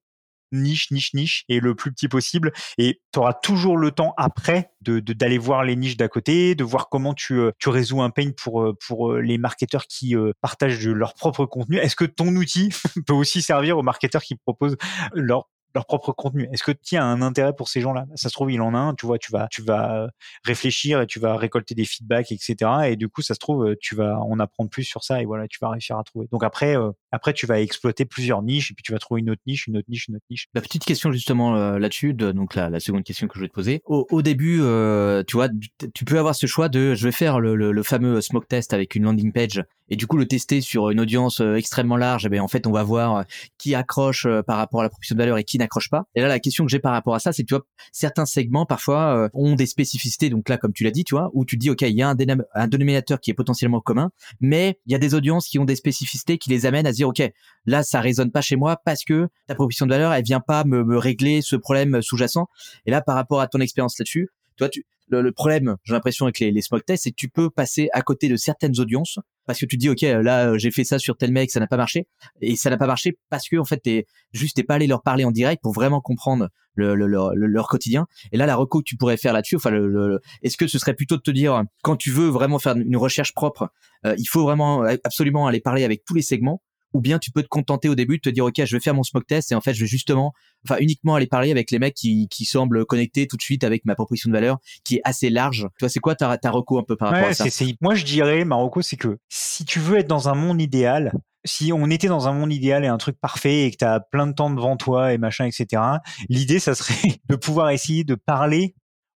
niche, niche, niche, et le plus petit possible. Et tu auras toujours le temps après de d'aller voir les niches d'à côté, de voir comment tu, euh, tu résous un pain pour, euh, pour euh, les marketeurs qui partagent leur propre contenu. Est-ce que ton outil peut aussi servir aux marketeurs qui proposent leur leur propre contenu. Est-ce que tu as un intérêt pour ces gens-là? Ça se trouve, il en a un. Tu vois, tu vas, tu vas réfléchir et tu vas récolter des feedbacks, etc. Et du coup, ça se trouve, tu vas en apprendre plus sur ça et voilà, tu vas réussir à trouver. Donc après, euh, après, tu vas exploiter plusieurs niches et puis tu vas trouver une autre niche, une autre niche, une autre niche. La petite question justement euh, là-dessus, donc la, la, seconde question que je vais te poser. Au, au début, euh, tu vois, tu peux avoir ce choix de, je vais faire le, le, le fameux smoke test avec une landing page et du coup le tester sur une audience euh, extrêmement large, eh ben en fait on va voir euh, qui accroche euh, par rapport à la proposition de valeur et qui n'accroche pas. Et là la question que j'ai par rapport à ça, c'est que tu vois certains segments parfois ont des spécificités. Donc là comme tu l'as dit, tu vois, où tu dis ok il y a un, dénominateur qui est potentiellement commun, mais il y a des audiences qui ont des spécificités qui les amènent à se dire ok là ça résonne pas chez moi parce que ta proposition de valeur elle vient pas me, régler ce problème sous-jacent. Et là par rapport à ton expérience là-dessus, tu le, problème, j'ai l'impression avec les, les smoke tests, c'est que tu peux passer à côté de certaines audiences parce que tu dis ok là j'ai fait ça sur tel mec ça n'a pas marché. Et ça n'a pas marché parce que en fait t'es juste t'es pas allé leur parler en direct pour vraiment comprendre le, leur quotidien. Et là la reco que tu pourrais faire là-dessus enfin le, est-ce que ce serait plutôt de te dire quand tu veux vraiment faire une recherche propre euh, il faut vraiment absolument aller parler avec tous les segments ou bien tu peux te contenter au début de te dire ok je vais faire mon smoke test et en fait je vais justement enfin uniquement aller parler avec les mecs qui, qui semblent connectés tout de suite avec ma proposition de valeur qui est assez large toi c'est quoi ta, ta reco un peu par rapport à ça? moi je dirais ma reco c'est que si tu veux être dans un monde idéal si on était dans un monde idéal et un truc parfait et que tu as plein de temps devant toi et machin, etc., l'idée, ça serait de pouvoir essayer de parler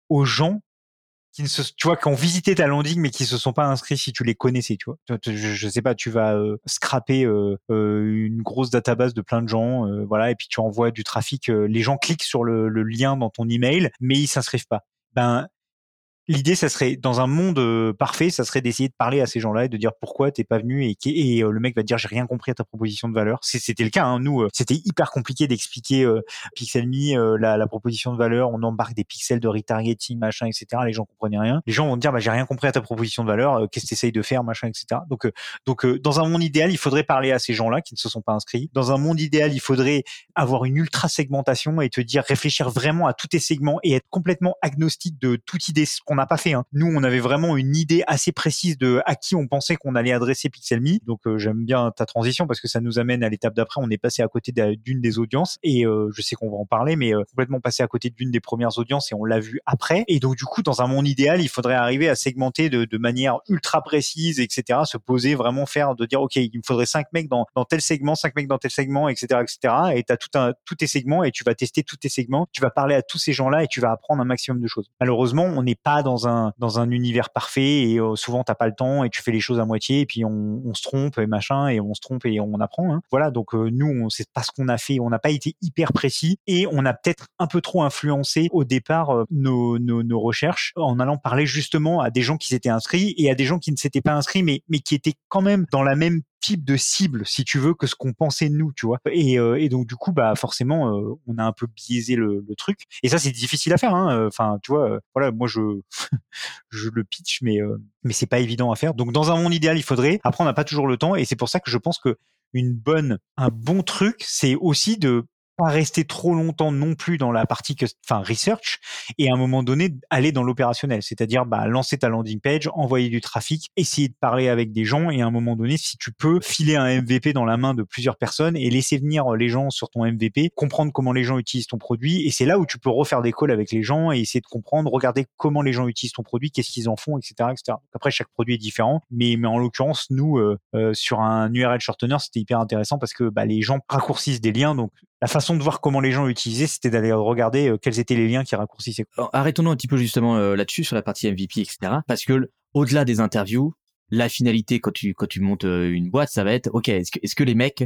aux gens qui ne se, tu vois, qui ont visité ta landing mais qui se sont pas inscrits si tu les connaissais, tu vois. Je, je sais pas, tu vas euh, scraper euh, euh, une grosse database de plein de gens, euh, voilà, et puis tu envoies du trafic. les gens cliquent sur le, le, lien dans ton email, mais ils s'inscrivent pas. Ben L'idée, ça serait dans un monde euh, parfait, ça serait d'essayer de parler à ces gens-là et de dire pourquoi t'es pas venu et, et euh, le mec va te dire j'ai rien compris à ta proposition de valeur. C'était le cas. Hein. Nous, euh, c'était hyper compliqué d'expliquer euh, PixelMe la, la, proposition de valeur. On embarque des pixels de retargeting, machin, etc. Les gens comprenaient rien. Les gens vont dire bah j'ai rien compris à ta proposition de valeur. Qu'est-ce que t'essayes de faire, machin, etc. Donc donc dans un monde idéal, il faudrait parler à ces gens-là qui ne se sont pas inscrits. Dans un monde idéal, il faudrait avoir une ultra segmentation et te dire réfléchir vraiment à tous tes segments et être complètement agnostique de toute idée on n'a pas fait. Hein. Nous, on avait vraiment une idée assez précise de à qui on pensait qu'on allait adresser PixelMe. Donc, euh, j'aime bien ta transition parce que ça nous amène à l'étape d'après. On est passé à côté d'une des audiences et euh, je sais qu'on va en parler, mais euh, complètement passé à côté d'une des premières audiences et on l'a vu après. Et donc, du coup, dans un monde idéal, il faudrait arriver à segmenter de, manière ultra précise, etc. Se poser, vraiment faire, de dire, ok, il me faudrait cinq mecs dans, tel segment, cinq mecs dans tel segment, etc., etc. Et tu as tout un, tous tes segments et tu vas tester tous tes segments. Tu vas parler à tous ces gens-là et tu vas apprendre un maximum de choses. Malheureusement, on n'est pas dans un dans un univers parfait et euh, souvent t'as pas le temps et tu fais les choses à moitié et puis on, on se trompe et machin et on se trompe et on apprend. Hein. Voilà, donc euh, nous sait pas ce qu'on a fait, on n'a pas été hyper précis et on a peut-être un peu trop influencé au départ euh, nos, nos, nos, recherches en allant parler justement à des gens qui s'étaient inscrits et à des gens qui ne s'étaient pas inscrits mais mais qui étaient quand même dans la même type de cible, si tu veux, que ce qu'on pensait nous, tu vois. Et, euh, et, donc du coup, bah forcément, euh, on a un peu biaisé le, truc. Et ça, c'est difficile à faire. Hein. Enfin, tu vois, euh, voilà, moi je je le pitch, mais mais c'est pas évident à faire. Donc dans un monde idéal, il faudrait. Après, on n'a pas toujours le temps, et c'est pour ça que je pense que une bonne, un bon truc, c'est aussi de pas rester trop longtemps non plus dans la partie que, enfin research et à un moment donné aller dans l'opérationnel, c'est-à-dire bah, lancer ta landing page, envoyer du trafic, essayer de parler avec des gens et à un moment donné si tu peux filer un MVP dans la main de plusieurs personnes et laisser venir les gens sur ton MVP, comprendre comment les gens utilisent ton produit et c'est là où tu peux refaire des calls avec les gens et essayer de comprendre, regarder comment les gens utilisent ton produit, qu'est-ce qu'ils en font, etc., etc. Après chaque produit est différent, mais mais en l'occurrence nous euh, euh, sur un URL shortener c'était hyper intéressant parce que bah, les gens raccourcissent des liens donc la façon de voir comment les gens l'utilisaient, c'était d'aller regarder euh, quels étaient les liens qui raccourcissaient. Arrêtons-nous un petit peu justement euh, là-dessus sur la partie MVP, etc. Parce que au-delà des interviews, la finalité quand tu quand tu montes euh, une boîte, ça va être ok. Est-ce que, est-ce que les mecs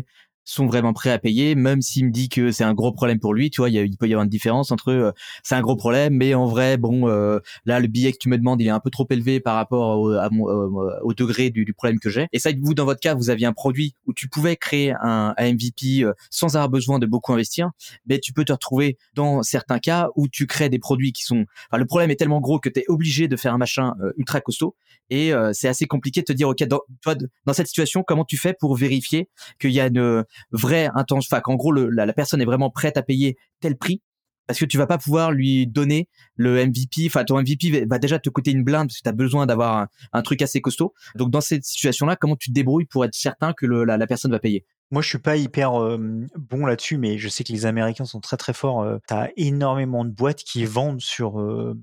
sont vraiment prêts à payer, même s'il me dit que c'est un gros problème pour lui. Tu vois, il, peut y avoir une différence entre euh, c'est un gros problème, mais en vrai, bon, euh, là, le billet que tu me demandes, il est un peu trop élevé par rapport au, à mon, euh, au degré du, du, problème que j'ai. Et ça, vous, dans votre cas, vous aviez un produit où tu pouvais créer un, un MVP sans avoir besoin de beaucoup investir, mais tu peux te retrouver dans certains cas où tu crées des produits qui sont... Enfin, le problème est tellement gros que tu es obligé de faire un machin ultra costaud, et c'est assez compliqué de te dire, ok, dans, toi, dans cette situation, comment tu fais pour vérifier qu'il y a une vrai intention, enfin qu'en gros la, personne est vraiment prête à payer tel prix parce que tu vas pas pouvoir lui donner le MVP. Enfin, ton MVP va déjà te coûter une blinde parce que tu as besoin d'avoir un, truc assez costaud. Donc, dans cette situation-là, comment tu te débrouilles pour être certain que la, personne va payer? Moi, je suis pas hyper bon là-dessus, mais je sais que les Américains sont très très forts. as énormément de boîtes qui vendent sur euh,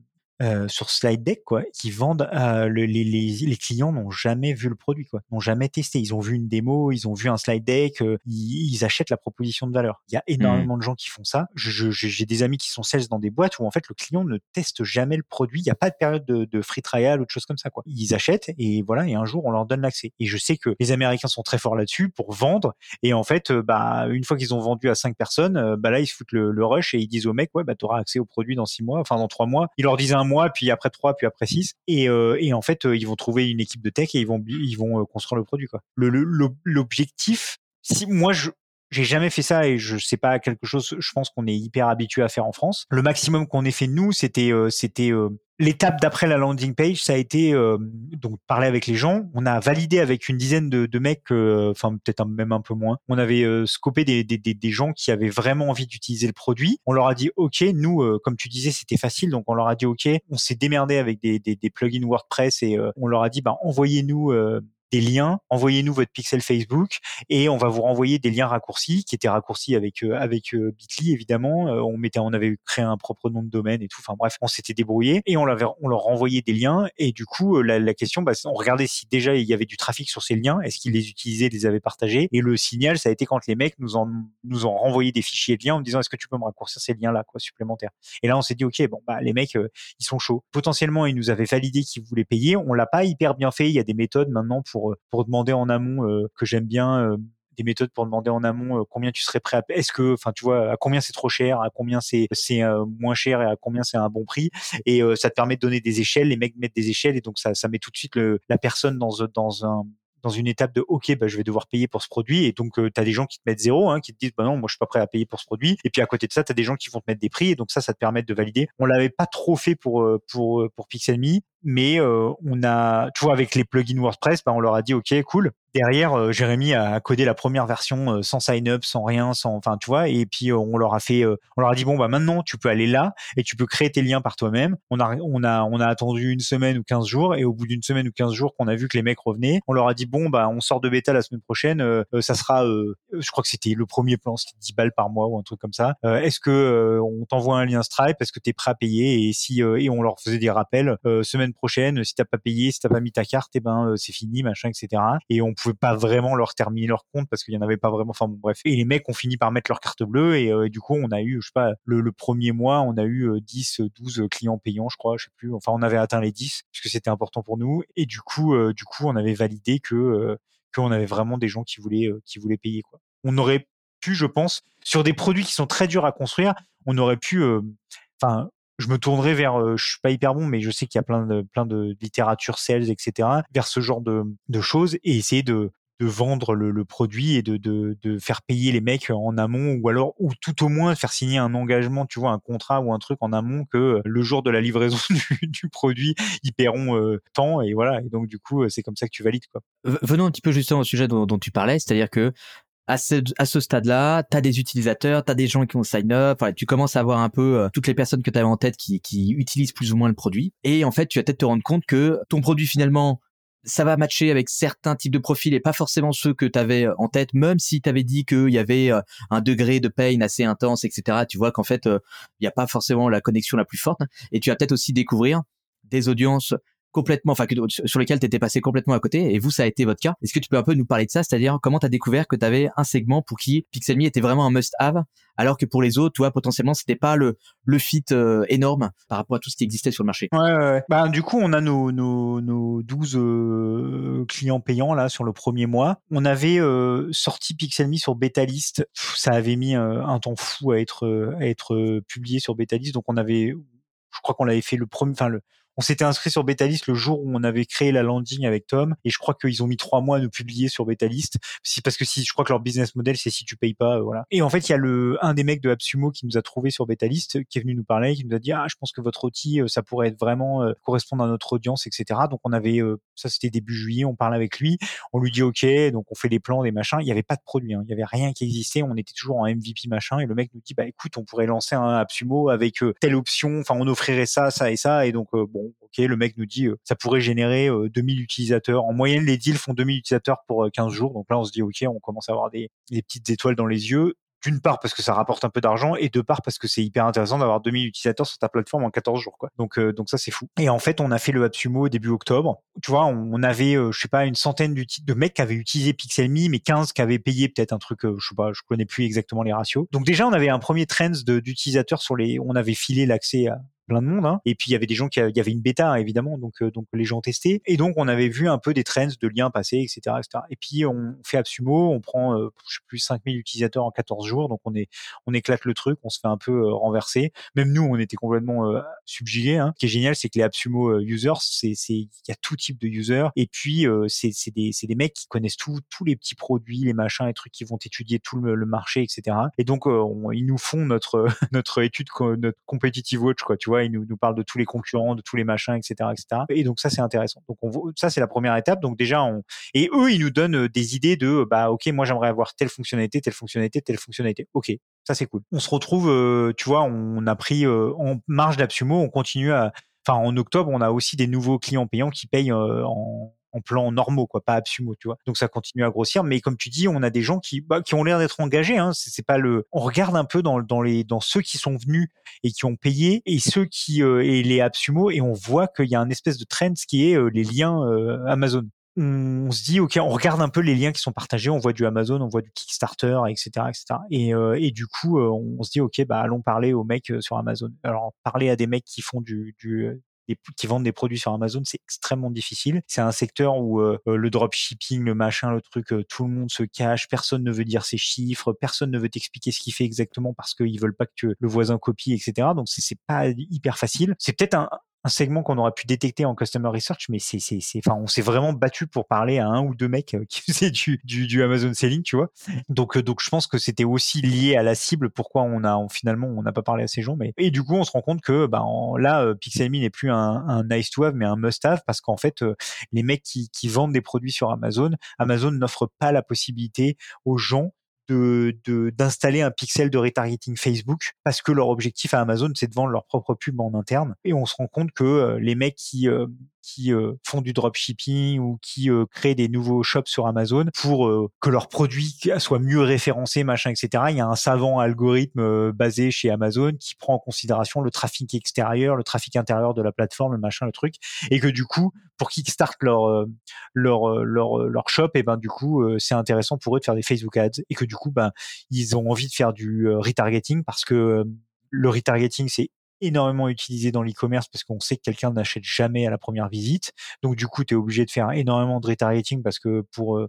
sur slide deck quoi qui vendent euh, le, les, les, les, clients n'ont jamais vu le produit quoi n'ont jamais testé. Ils ont vu une démo ils ont vu un slide deck euh, ils, ils, achètent la proposition de valeur. Il y a mmh. énormément de gens qui font ça. J'ai je, des amis qui sont sales dans des boîtes où en fait le client ne teste jamais le produit. Il n'y a pas de période de, de, free trial ou de choses comme ça quoi. Ils achètent et voilà et un jour on leur donne l'accès. Et je sais que les Américains sont très forts là-dessus pour vendre et en fait bah une fois qu'ils ont vendu à cinq personnes bah là ils se foutent le, le rush et ils disent au mec ouais bah t'auras accès au produit dans six mois enfin dans trois mois. Ils leur disent un mois, puis après trois, puis après six. Et, euh, et en fait, euh, ils vont trouver une équipe de tech et ils vont, ils vont euh, construire le produit. Quoi. L'objectif, si moi je j'ai jamais fait ça et je sais pas quelque chose. Je pense qu'on est hyper habitué à faire en France. Le maximum qu'on ait fait nous, c'était c'était l'étape d'après la landing page, ça a été euh, donc parler avec les gens. On a validé avec une dizaine de, de mecs, euh, enfin peut-être même un peu moins. On avait euh, scopé des, des, des, gens qui avaient vraiment envie d'utiliser le produit. On leur a dit OK, nous, euh, comme tu disais, c'était facile, donc on leur a dit OK. On s'est démerdé avec des, des, des plugins WordPress et on leur a dit bah envoyez-nous des liens, envoyez-nous votre pixel Facebook et on va vous renvoyer des liens raccourcis qui étaient raccourcis avec euh, avec euh, Bitly évidemment. Euh, on mettait, on avait créé un propre nom de domaine et tout. Enfin bref, on s'était débrouillé et on, l'avait, on leur renvoyait des liens et du coup la, la question, bah, on regardait si déjà il y avait du trafic sur ces liens, est-ce qu'ils les utilisaient, les avaient partagés et le signal ça a été quand les mecs nous ont nous ont renvoyé des fichiers de liens en disant est-ce que tu peux me raccourcir ces liens là quoi supplémentaires? Et là on s'est dit ok bon bah les mecs ils sont chauds. Potentiellement ils nous avaient validé qu'ils voulaient payer. On l'a pas hyper bien fait. Il y a des méthodes maintenant pour pour demander en amont euh, que j'aime bien euh, des méthodes pour demander en amont euh, combien tu serais prêt à est-ce que enfin tu vois à combien c'est trop cher à combien c'est moins cher et à combien c'est un bon prix. Et ça te permet de donner des échelles les mecs mettent des échelles et donc ça ça met tout de suite la personne dans dans un dans une étape de OK, bah, je vais devoir payer pour ce produit. Et donc, tu as des gens qui te mettent zéro, hein, qui te disent bah non, moi je suis pas prêt à payer pour ce produit. Et puis à côté de ça, tu as des gens qui vont te mettre des prix. Et donc ça, ça te permet de valider. On l'avait pas trop fait pour pour pour Pixelme, mais on a, tu vois, avec les plugins WordPress, bah, on leur a dit OK, cool. Derrière, euh, Jérémy a codé la première version euh, sans sign up, sans rien, sans, enfin, tu vois, et puis on leur a fait, on leur a dit bon bah maintenant tu peux aller là et tu peux créer tes liens par toi-même. On a, on a, on a attendu une semaine ou 15 jours et au bout d'une semaine ou 15 jours qu'on a vu que les mecs revenaient, on leur a dit bon bah on sort de bêta la semaine prochaine, ça sera, je crois que c'était le premier plan, c'était 10 balles par mois ou un truc comme ça. Est-ce que on t'envoie un lien Stripe, est-ce que tu es prêt à payer? Et si et on leur faisait des rappels semaine prochaine, si t'as pas payé, si t'as pas mis ta carte, et eh ben euh, c'est fini, machin, etc. Et on pas vraiment leur terminer leur compte parce qu'il y en avait pas vraiment. Enfin bon, bref. Et les mecs ont fini par mettre leur carte bleue et, euh, du coup on a eu, je sais pas, le, premier mois, on a eu 10, euh, 12 clients payants, je crois, je sais plus. Enfin on avait atteint les 10 puisque c'était important pour nous. Et du coup, du coup on avait validé que qu'on avait vraiment des gens qui voulaient qui voulaient payer quoi. On aurait pu, je pense, sur des produits qui sont très durs à construire, on aurait pu enfin je me tournerai vers, euh, je suis pas hyper bon, mais je sais qu'il y a plein de, plein de littérature sales, etc., vers ce genre de, de choses et essayer de, de vendre le, le produit et de, de, de, faire payer les mecs en amont ou alors ou tout au moins faire signer un engagement tu vois un contrat ou un truc en amont que euh, le jour de la livraison du, du produit ils paieront euh, tant et voilà et donc du coup c'est comme ça que tu valides quoi venons un petit peu justement au sujet dont, dont tu parlais c'est-à-dire que à ce, à ce stade-là, tu as des utilisateurs, tu as des gens qui ont sign up, tu commences à voir un peu euh, toutes les personnes que tu avais en tête qui, qui utilisent plus ou moins le produit. Et en fait, tu vas peut-être te rendre compte que ton produit finalement, ça va matcher avec certains types de profils et pas forcément ceux que tu avais euh, en tête, même si tu avais dit qu'il y avait euh, un degré de pain assez intense, etc. Tu vois qu'en fait, il n'y a pas forcément la connexion la plus forte. Et tu vas peut-être aussi découvrir des audiences complètement, enfin, sur lesquels tu étais passé complètement à côté, et vous, ça a été votre cas. Est-ce que tu peux un peu nous parler de ça, c'est-à-dire comment tu as découvert que tu avais un segment pour qui Pixelme était vraiment un must-have, alors que pour les autres, toi, potentiellement, c'était pas le, le fit euh, énorme par rapport à tout ce qui existait sur le marché? Ouais, ouais, Bah, du coup, on a nos, nos, nos 12 euh, clients payants là sur le premier mois. On avait euh, sorti Pixelme sur Betalist. Ça avait mis un temps fou à être, à être publié sur Betalist, donc on avait je crois qu'on l'avait fait le premier, enfin le, on s'était inscrit sur Betalist le jour où on avait créé la landing avec Tom et je crois qu'ils ont mis trois mois à nous publier sur Betalist. Si parce que si je crois que leur business model c'est si tu payes pas euh, voilà. Et en fait il y a le un des mecs de AppSumo qui nous a trouvé sur Betalist qui est venu nous parler qui nous a dit ah je pense que votre outil euh, ça pourrait être vraiment euh, correspondre à notre audience etc donc on avait ça c'était début juillet on parle avec lui. On lui dit ok donc on fait des plans des machins. Il y avait pas de produit hein. il y avait rien qui existait. On était toujours en MVP machin et le mec nous dit bah écoute on pourrait lancer un AppSumo avec telle option. Enfin on offrirait ça ça et ça. Et donc bon ok, le mec nous dit, euh, ça pourrait générer 2000 euh, utilisateurs. En moyenne, les deals font 2000 utilisateurs pour 15 euh, jours. Donc là, on se dit, ok, on commence à avoir des, petites étoiles dans les yeux d'une part parce que ça rapporte un peu d'argent et deux part parce que c'est hyper intéressant d'avoir 2000 utilisateurs sur ta plateforme en 14 jours. Donc donc ça c'est fou. Et en fait, on a fait le AppSumo début octobre. Tu vois, on, avait je sais pas une centaine de mecs qui avaient utilisé Pixelme mais 15 qui avaient payé peut-être un truc je sais pas, je connais plus exactement les ratios. Donc déjà on avait un premier trend d'utilisateurs sur les on avait filé l'accès à plein de monde. Hein. Et puis il y avait des gens qui, il y avait une bêta évidemment, donc euh, donc les gens testaient. Et donc on avait vu un peu des trends de liens passés, etc., etc. Et puis on fait Absumo, on prend euh, je sais plus 5000 utilisateurs en 14 jours, donc on est on éclate le truc, on se fait un peu euh, renverser. Même nous on était complètement euh, subjugués. Hein. Ce qui est génial, c'est que les Absumo users, c'est c'est il y a tout type de users. Et puis c'est c'est des c'est des mecs qui connaissent tout, tous les petits produits, les machins, les trucs qui vont étudier tout le, marché, etc. Et donc ils nous font notre notre étude notre competitive watch quoi, tu vois vois, il nous, nous parle de tous les concurrents, de tous les machins, etc., etc. Et donc ça, c'est intéressant. Donc on, ça, c'est la première étape. Donc déjà, on, et eux, ils nous donnent des idées de, bah, ok, moi j'aimerais avoir telle fonctionnalité, telle fonctionnalité, telle fonctionnalité. Ok, ça c'est cool. On se retrouve, euh, tu vois, on a pris euh, en marge d'Absumo, on continue à, enfin en octobre, on a aussi des nouveaux clients payants qui payent euh, en en plan normaux, quoi, pas absumo, tu vois. Donc ça continue à grossir, mais comme tu dis, on a des gens qui, bah, qui ont l'air d'être engagés. Hein. C'est pas le. On regarde un peu dans, les dans ceux qui sont venus et qui ont payé et ceux qui euh, et les absumo et on voit qu'il y a un espèce de trend qui est euh, les liens euh, Amazon on se dit ok on regarde un peu les liens qui sont partagés on voit du Amazon on voit du Kickstarter etc etc et, et du coup on se dit ok bah allons parler aux mecs sur Amazon alors parler à des mecs qui font du, du qui vendent des produits sur Amazon, c'est extrêmement difficile. C'est un secteur où euh, le dropshipping, le machin, le truc, euh, tout le monde se cache, personne ne veut dire ses chiffres, personne ne veut t'expliquer ce qu'il fait exactement parce qu'ils veulent pas que le voisin copie, etc. Donc c'est pas hyper facile. C'est peut-être un, un segment qu'on aurait pu détecter en customer research, mais c'est, c'est, c'est, enfin, on s'est vraiment battu pour parler à un ou deux mecs euh, qui faisaient du, du, du Amazon selling, tu vois. Donc, euh, donc, je pense que c'était aussi lié à la cible. Pourquoi on a, finalement, on n'a pas parlé à ces gens, mais et du coup, on se rend compte que, bah, là, euh, Pixelme n'est plus un, un, nice to have, mais un must have, parce qu'en fait, les mecs qui, qui vendent des produits sur Amazon, Amazon n'offre pas la possibilité aux gens de d'installer un pixel de retargeting Facebook parce que leur objectif à Amazon c'est de vendre leur propre pub en interne et on se rend compte que euh, les mecs qui euh, qui euh, font du dropshipping ou qui euh, créent des nouveaux shops sur Amazon pour euh, que leurs produits soient mieux référencés, machin, etc. Il y a un savant algorithme basé chez Amazon qui prend en considération le trafic extérieur, le trafic intérieur de la plateforme, le machin, le truc, et que du coup, pour kickstart leur leur leur leur shop, et ben du coup, c'est intéressant pour eux de faire des Facebook ads, et que coup, ben ils ont envie de faire du retargeting parce que le retargeting, c'est énormément utilisé dans l'e-commerce parce qu'on sait que quelqu'un n'achète jamais à la première visite. Donc du coup, tu es obligé de faire énormément de retargeting parce que pour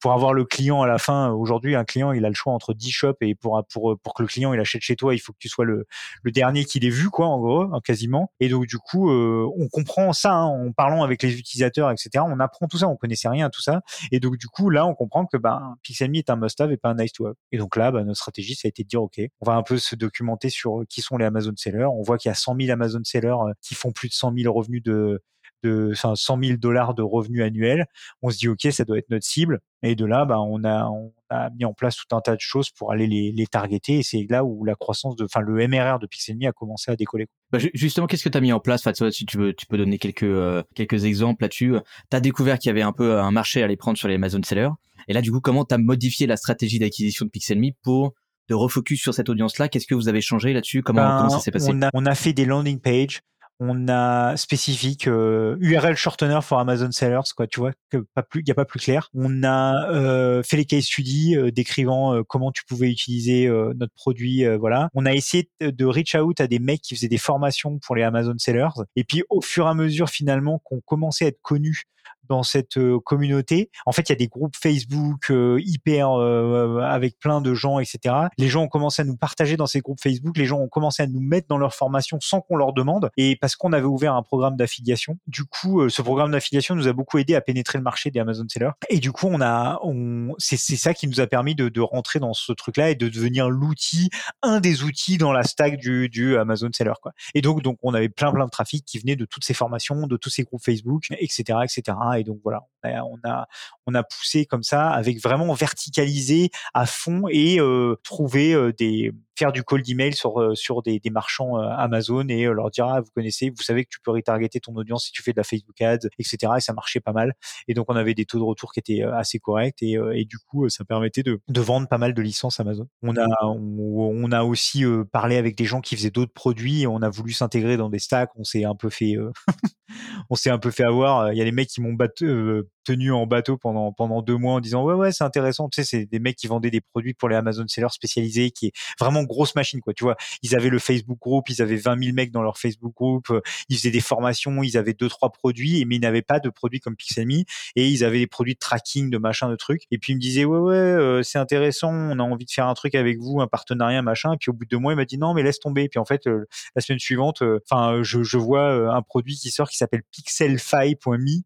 pour avoir le client à la fin, aujourd'hui, un client, il a le choix entre 10 shops et pour, pour, pour que le client, il achète chez toi, il faut que tu sois le, dernier qu'il ait vu, quoi, en gros, hein, quasiment. Et donc, du coup, euh, on comprend ça, hein, en parlant avec les utilisateurs, etc. On apprend tout ça, on connaissait rien à tout ça. Et donc, du coup, là, on comprend que, ben, Pixelme est un must-have et pas un nice-to-have. Et donc là, ben, notre stratégie, ça a été de dire, OK, on va un peu se documenter sur qui sont les Amazon sellers. On voit qu'il y a 100 000 Amazon sellers euh, qui font plus de 100 000 revenus de, de 100 000 dollars de revenus annuels. On se dit, OK, ça doit être notre cible. Et de là, bah, on, a, on a mis en place tout un tas de choses pour aller les, les targeter. Et c'est là où la croissance de, enfin, le MRR de Pixelme a commencé à décoller. Bah, justement, qu'est-ce que tu as mis en place? Enfin, Si tu veux, tu peux donner quelques, euh, quelques exemples là-dessus. Tu as découvert qu'il y avait un peu un marché à aller prendre sur les Amazon Sellers. Et là, du coup, comment tu as modifié la stratégie d'acquisition de Pixelme pour de refocus sur cette audience-là? Qu'est-ce que vous avez changé là-dessus? Comment, ben, comment ça s'est passé? on a, on a fait des landing pages on a spécifique euh, URL shortener for Amazon sellers quoi tu vois que pas plus y a pas plus clair. On a euh, fait les case studies euh, décrivant comment tu pouvais utiliser notre produit voilà. On a essayé de reach out à des mecs qui faisaient des formations pour les Amazon sellers. Et puis au fur et à mesure finalement qu'on commençait à être connus dans cette communauté. En fait, il y a des groupes Facebook hyper avec plein de gens, etc. Les gens ont commencé à nous partager dans ces groupes Facebook. Les gens ont commencé à nous mettre dans leur formation sans qu'on leur demande. Et parce qu'on avait ouvert un programme d'affiliation, du coup, ce programme d'affiliation nous a beaucoup aidé à pénétrer le marché des Amazon Sellers. Et du coup, on a, on, c'est, c'est ça qui nous a permis de, de rentrer dans ce truc-là et de devenir l'outil, un des outils dans la stack du, du Amazon Seller, quoi. Et donc, donc, on avait plein, plein de trafic qui venait de toutes ces formations, de tous ces groupes Facebook, etc., etc. Et donc voilà, on a, on a poussé comme ça avec vraiment verticalisé à fond et euh, trouver euh, des faire du call d'email sur euh, sur des, des marchands Amazon et leur dire ah vous connaissez vous savez que tu peux retargeter ton audience si tu fais de la Facebook Ads etc et ça marchait pas mal. Et donc on avait des taux de retour qui étaient assez corrects et, et du coup ça permettait de, de vendre pas mal de licences Amazon. On a on, a aussi parlé avec des gens qui faisaient d'autres produits et on a voulu s'intégrer dans des stacks. On s'est un peu fait on s'est un peu fait avoir. Il y a les mecs qui m'ont battu tenu en bateau pendant pendant deux mois en disant ouais ouais c'est intéressant. Tu sais c'est des mecs qui vendaient des produits pour les Amazon sellers spécialisés qui est vraiment grosse machine quoi. Tu vois ils avaient le Facebook group ils avaient 20 000 mecs dans leur Facebook group euh, ils faisaient des formations ils avaient deux trois produits mais ils n'avaient pas de produits comme Pixelme et ils avaient des produits de tracking de machin de trucs. Et puis ils me disaient ouais ouais euh, c'est intéressant on a envie de faire un truc avec vous un partenariat machin. Et puis au bout de deux mois il m'a dit non mais laisse tomber. Et puis en fait euh, la semaine suivante enfin je, je vois un produit qui sort qui s'appelle pixelfy.me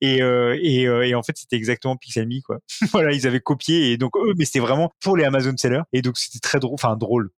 et et, et, en fait, c'était exactement Pixelme, quoi. voilà, ils avaient copié et donc eux, mais c'était vraiment pour les Amazon sellers. Et donc c'était très drôle, enfin drôle.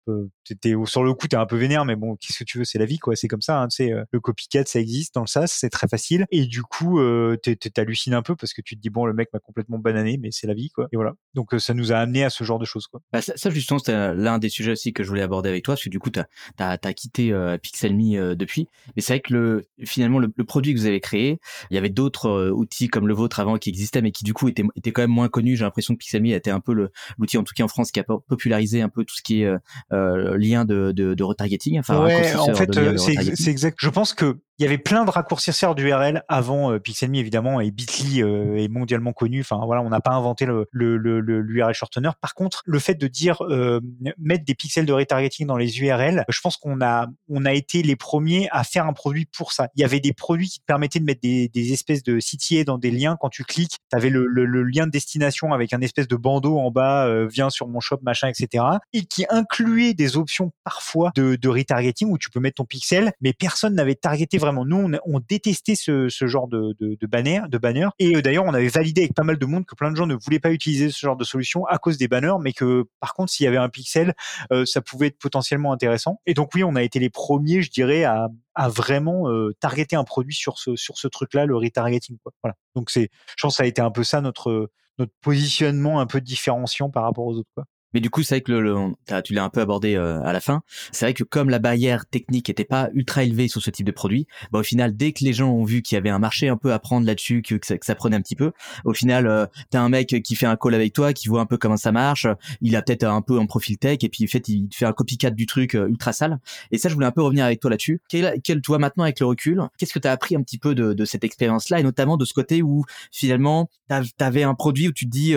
c'était sur le coup, t'es un peu vénère, mais bon, qu'est-ce que tu veux, c'est la vie, quoi. C'est comme ça, hein, tu sais, le copycat, ça existe dans le SaaS, c'est très facile. Et du coup, euh, t'hallucines un peu parce que tu te dis bon, le mec m'a complètement banané, mais c'est la vie, quoi. Et voilà. Donc ça nous a amené à ce genre de choses, quoi. Bah, ça, justement, c'était l'un des sujets aussi que je voulais aborder avec toi, parce que du coup, t'as as, quitté euh, Pixelme depuis. Mais c'est vrai que le finalement le, produit que vous avez créé, il y avait d'autres outils comme le vôtre avant qui existaient, mais qui du coup étaient, étaient quand même moins connus. J'ai l'impression que Pixelme était un peu l'outil, en tout cas en France, qui a popularisé un peu tout ce qui est lien de, de, de retargeting. Enfin, ouais, en fait, c'est exact. Je pense que il y avait plein de raccourcisseurs d'URL avant euh, Pixelme évidemment et Bitly euh, est mondialement connu. Enfin voilà, on n'a pas inventé le, le, le, l'URL shortener. Par contre, le fait de dire euh, mettre des pixels de retargeting dans les URL, je pense qu'on a on a été les premiers à faire un produit pour ça. Il y avait des produits qui permettaient de mettre des, des espèces de CTA dans des liens quand tu cliques. Tu avais le, le, lien de destination avec un espèce de bandeau en bas, euh, viens sur mon shop machin etc. Et qui incluait des options parfois de, de retargeting où tu peux mettre ton pixel, mais personne n'avait targeté vraiment. Nous, on, détestait ce, genre de, de, banner, de banner. Et euh, d'ailleurs, on avait validé avec pas mal de monde que plein de gens ne voulaient pas utiliser ce genre de solution à cause des banners, mais que par contre, s'il y avait un pixel, euh, ça pouvait être potentiellement intéressant. Et donc oui, on a été les premiers, je dirais, à, vraiment euh, targeter un produit sur ce sur ce truc-là, le retargeting. Voilà. Donc c'est, je pense, que ça a été un peu ça notre notre positionnement un peu différenciant par rapport aux autres. Quoi. Mais du coup, c'est vrai que le, tu l'as un peu abordé euh, à la fin. C'est vrai que comme la barrière technique était pas ultra élevée sur ce type de produit, bah, au final, dès que les gens ont vu qu'il y avait un marché un peu à prendre là-dessus, que, ça, prenait un petit peu, au final, euh, tu as un mec qui fait un call avec toi, qui voit un peu comment ça marche, il a peut-être un peu un profil tech, et puis en fait, il fait un copycat du truc euh, ultra sale. Et ça, je voulais un peu revenir avec toi là-dessus. Quel, quel, toi maintenant, avec le recul, qu'est-ce que tu as appris un petit peu de, de cette expérience-là, et notamment de ce côté où finalement, tu avais un produit où tu te dis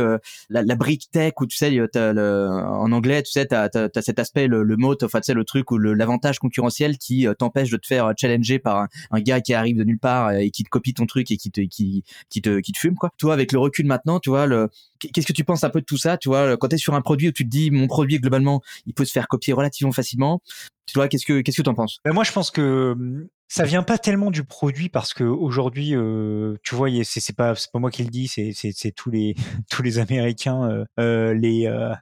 la, la brique tech, où tu sais, le en anglais, tu sais, tu as, cet aspect, le, le mot, enfin, tu sais, le truc ou l'avantage concurrentiel qui euh, t'empêche de te faire challenger par un, gars qui arrive de nulle part et qui te copie ton truc et qui te, qui, qui te, qui te fume, quoi. Toi, avec le recul maintenant, tu vois, le, qu'est-ce que tu penses un peu de tout ça, tu vois, quand tu es sur un produit où tu te dis, mon produit, globalement, il peut se faire copier relativement facilement, tu vois, qu'est-ce que, qu'est-ce que t'en penses? Ben moi, je pense que hum, ça vient pas tellement du produit parce que aujourd'hui, euh, tu vois, c'est c'est pas c'est pas moi qui le dis, c'est c'est tous les tous les Américains, euh, euh les euh,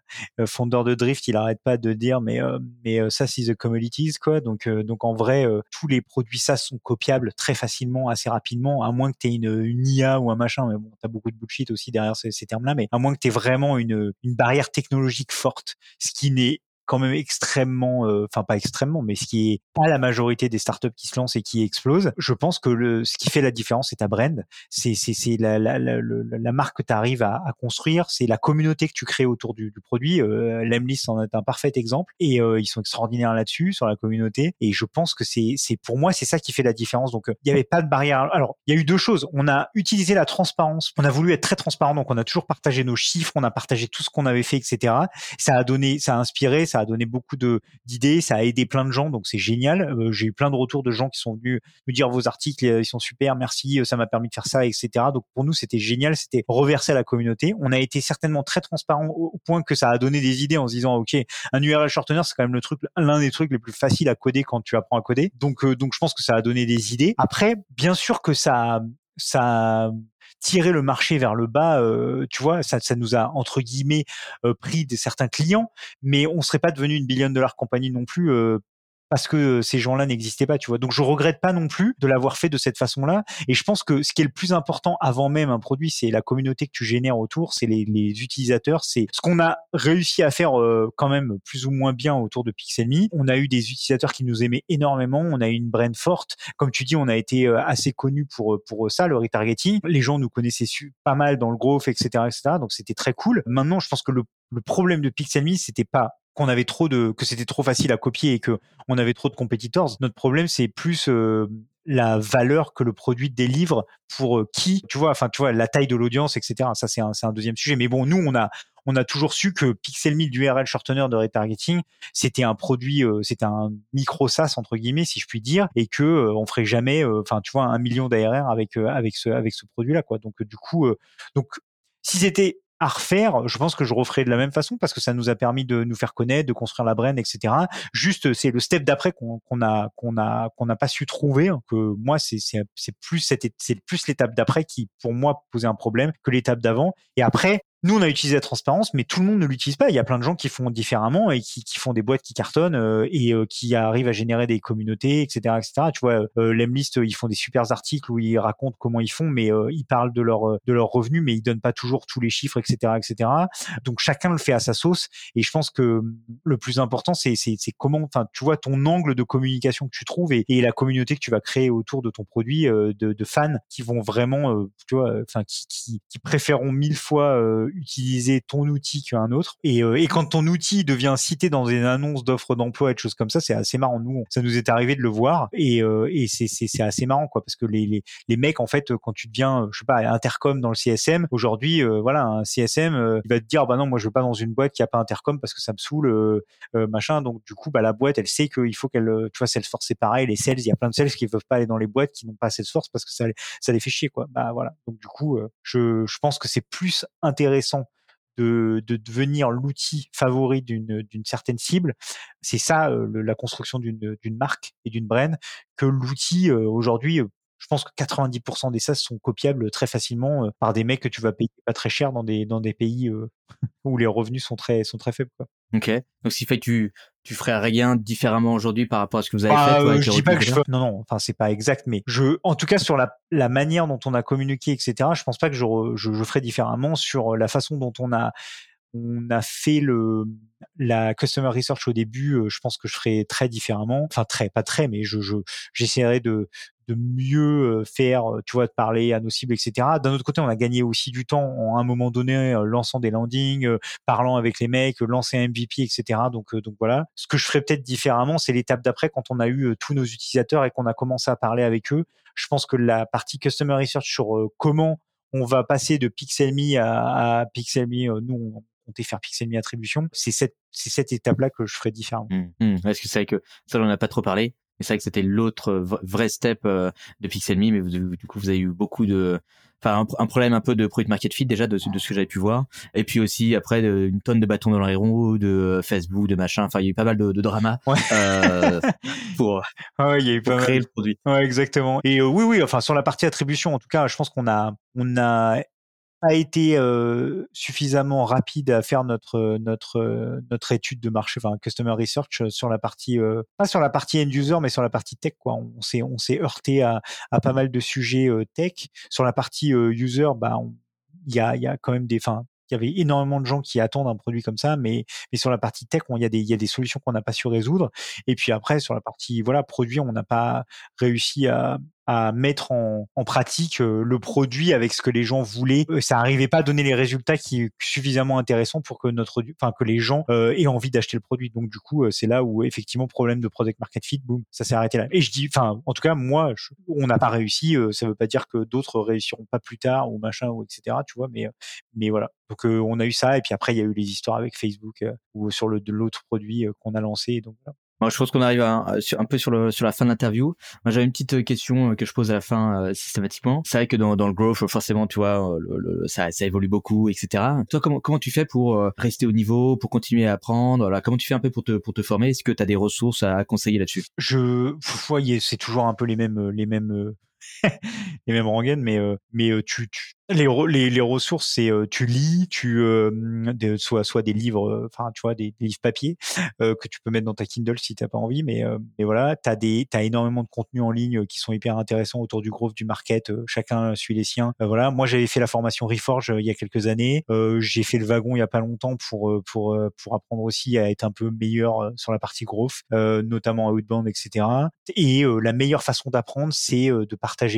fondeurs de drift, ils arrêtent pas de dire mais mais ça c'est the commodities quoi. Donc donc en vrai, tous les produits ça sont copiables très facilement, assez rapidement, à moins que tu aies une, une IA ou un machin. Mais bon, t'as beaucoup de bullshit aussi derrière ces, ces termes-là, mais à moins que tu aies vraiment une une barrière technologique forte, ce qui n'est quand même extrêmement, euh, enfin pas extrêmement, mais ce qui est pas la majorité des startups qui se lancent et qui explosent. Je pense que le, ce qui fait la différence, c'est ta brand, c'est la, la, la, la, marque que tu arrives à, à construire, c'est la communauté que tu crées autour du, du produit. Euh, Lemlist en est un parfait exemple et euh, ils sont extraordinaires là-dessus sur la communauté. Et je pense que c'est pour moi c'est ça qui fait la différence. Donc il y avait pas de barrière. Alors il y a eu deux choses. On a utilisé la transparence. On a voulu être très transparent, donc on a toujours partagé nos chiffres, on a partagé tout ce qu'on avait fait, etc. Ça a donné, ça a inspiré ça a donné beaucoup de d'idées, ça a aidé plein de gens, donc c'est génial. Euh, j'ai eu plein de retours de gens qui sont venus me dire vos articles, euh, ils sont super, merci, euh, ça m'a permis de faire ça, etc. Donc pour nous, c'était génial, c'était reverser à la communauté. On a été certainement très transparent au point que ça a donné des idées en se disant, ok, un URL shortener, c'est quand même le truc, l'un des trucs les plus faciles à coder quand tu apprends à coder. Donc donc je pense que ça a donné des idées. Après, bien sûr que ça ça tirer le marché vers le bas, euh, tu vois, ça, ça nous a entre guillemets euh, pris des certains clients, mais on serait pas devenu une billion dollar compagnie non plus euh, parce que ces gens-là n'existaient pas, tu vois. Donc je regrette pas non plus de l'avoir fait de cette façon-là. Et je pense que ce qui est le plus important avant même un produit, c'est la communauté que tu génères autour, c'est les, les, utilisateurs, c'est ce qu'on a réussi à faire euh, quand même plus ou moins bien autour de Pixelme. On a eu des utilisateurs qui nous aimaient énormément, on a eu une brand forte. Comme tu dis, on a été euh, assez connu pour pour ça, le retargeting. Les gens nous connaissaient pas mal dans le growth, etc., etc. Donc c'était très cool. Maintenant, je pense que le le problème de Pixelme, c'était pas qu'on avait trop de que c'était trop facile à copier et que on avait trop de competitors. Notre problème c'est plus euh, la valeur que le produit délivre pour euh, qui, tu vois, enfin tu vois la taille de l'audience, etc. Ça c'est un, un deuxième sujet. Mais bon, nous on a on a toujours su que Pixel 1000 du URL shortener de retargeting, c'était un produit, euh, c'était un micro SaaS entre guillemets, si je puis dire, et que euh, on ferait jamais, enfin tu vois, un million d'ARR avec avec ce avec ce produit-là, quoi. Donc du coup, donc si c'était à refaire, je pense que je referai de la même façon parce que ça nous a permis de nous faire connaître, de construire la brand, etc. Juste, c'est le step d'après qu'on a qu'on a qu'on n'a pas su trouver. Hein, que moi, c'est c'est plus c'est plus l'étape d'après qui, pour moi, posait un problème que l'étape d'avant. Et après, nous, on a utilisé la transparence, mais tout le monde ne l'utilise pas. Il y a plein de gens qui font différemment et qui, qui font des boîtes qui cartonnent euh, et euh, qui arrivent à générer des communautés, etc., etc. Tu vois, euh, Lemlist, ils font des super articles où ils racontent comment ils font, mais euh, ils parlent de leur de leurs revenus, mais ils donnent pas toujours tous les chiffres, etc., etc. Donc chacun le fait à sa sauce. Et je pense que le plus important, c'est c'est comment, enfin, tu vois, ton angle de communication que tu trouves et, et, la communauté que tu vas créer autour de ton produit, de, de, fans qui vont vraiment, tu vois, enfin, qui, qui, qui préféreront mille fois utiliser ton outil qu'un autre. Et, euh, et quand ton outil devient cité dans une annonce d'offres d'emploi et de choses comme ça, c'est assez marrant. Nous, ça nous est arrivé de le voir et, euh, et c'est assez marrant quoi, parce que les, les, les mecs en fait, quand tu deviens, je sais pas, intercom dans le CSM, aujourd'hui, euh, voilà, un CSM, il va te dire bah non, moi je veux pas dans une boîte qui a pas intercom parce que ça me saoule, machin. Donc du coup, bah la boîte, elle sait qu'il faut qu'elle, tu vois, Salesforce c'est pareil, les sales, il y a plein de sales qui peuvent pas aller dans les boîtes qui n'ont pas Salesforce parce que ça, ça les fait chier quoi. Bah voilà. Donc du coup, je, je pense que c'est plus intéressant de, de devenir l'outil favori d'une certaine cible. C'est ça la construction d'une marque et d'une brand que l'outil aujourd'hui. je pense que 90% des SaaS sont copiables très facilement par des mecs que tu vas payer pas très cher dans des, dans des pays où les revenus sont très, faibles. Ok. Donc, ce qui fait que tu, tu ferais rien différemment aujourd'hui par rapport à ce que vous avez fait. Toi, je dis pas que je non, non. Enfin, c'est pas exact, mais je, en tout cas, sur la, la manière dont on a communiqué, etc. Je pense pas que je, je, je ferais différemment sur la façon dont on a, on a fait le la customer research au début. Je pense que je ferais très différemment. Enfin, très, pas très, mais je, je j'essaierai de de mieux faire, tu vois, de parler à nos cibles, etc. D'un autre côté, on a gagné aussi du temps à un moment donné, lançant des landings, parlant avec les mecs, lancer un MVP, etc. Donc, donc voilà. Ce que je ferais peut-être différemment, c'est l'étape d'après quand on a eu tous nos utilisateurs et qu'on a commencé à parler avec eux. Je pense que la partie customer research sur comment on va passer de PixelMe à, à PixelMe, nous, compter faire PixelMe attribution, c'est cette, c'est cette étape-là que je ferais différemment. Mmh, mmh. Est-ce que c'est vrai que ça, on n'a pas trop parlé. Mais c'est vrai que c'était l'autre vrai step euh, de PixelMe, mais du coup, vous avez eu beaucoup de, enfin, un, problème un peu de product market fit déjà de, de ce que j'avais pu voir. Et puis aussi après une tonne de bâtons dans les roues, de Facebook, de machin. Enfin, il y a eu pas mal de, de drama ouais. euh, pour, ouais, il y a eu pas créer mal. le produit. Ouais, exactement. Et euh, oui, oui. Enfin, sur la partie attribution, en tout cas, je pense qu'on a, on a a été suffisamment rapide à faire notre notre notre étude de marché, enfin customer research sur la partie pas sur la partie end user, mais sur la partie tech quoi. On s'est on s'est heurté à, à pas mal de sujets tech. Sur la partie user, bah il y a il y a quand même des, enfin il y avait énormément de gens qui attendent un produit comme ça, mais, mais sur la partie tech, il y a des, il y a des solutions qu'on n'a pas su résoudre. Et puis après, sur la partie voilà produit, on n'a pas réussi à, à mettre en, en pratique euh, le produit avec ce que les gens voulaient. Euh, ça n'arrivait pas à donner les résultats qui suffisamment intéressants pour que notre, enfin que les gens euh, aient envie d'acheter le produit. Donc du coup, c'est là où effectivement problème de product market fit, boum, ça s'est arrêté là. Et je dis, enfin, en tout cas, moi, on n'a pas réussi. ça veut pas dire que d'autres réussiront pas plus tard ou machin ou etc. Tu vois, mais mais voilà. Donc on a eu ça et puis après il y a eu les histoires avec Facebook ou sur le de l'autre produit qu'on a lancé. Donc voilà je pense qu'on arrive un peu sur, le, sur la fin de l'interview. Moi, j'avais une petite euh, question euh, que je pose à la fin euh, systématiquement. C'est vrai que dans, dans le growth, forcément, tu vois, le, ça, ça évolue beaucoup, etc. Toi, comment, comment tu fais pour rester au niveau, pour continuer à apprendre? Là, Comment tu fais un peu pour te, pour te former? Est-ce que tu as des ressources à conseiller là-dessus? Je, voyez, c'est toujours un peu les mêmes, les mêmes les mêmes rengaines, mais mais tu, tu les, les, les, ressources, c'est tu lis, tu de, soit soit des livres, enfin tu vois des, des livres papier que tu peux mettre dans ta Kindle si t'as pas envie, mais mais voilà, t'as des t'as énormément de contenus en ligne qui sont hyper intéressants autour du growth du market. chacun suit les siens. voilà, moi j'avais fait la formation Reforge il y a quelques années. j'ai fait le wagon il y a pas longtemps pour pour pour apprendre aussi à être un peu meilleur sur la partie growth, notamment à outbound, etc. Et la meilleure façon d'apprendre, c'est de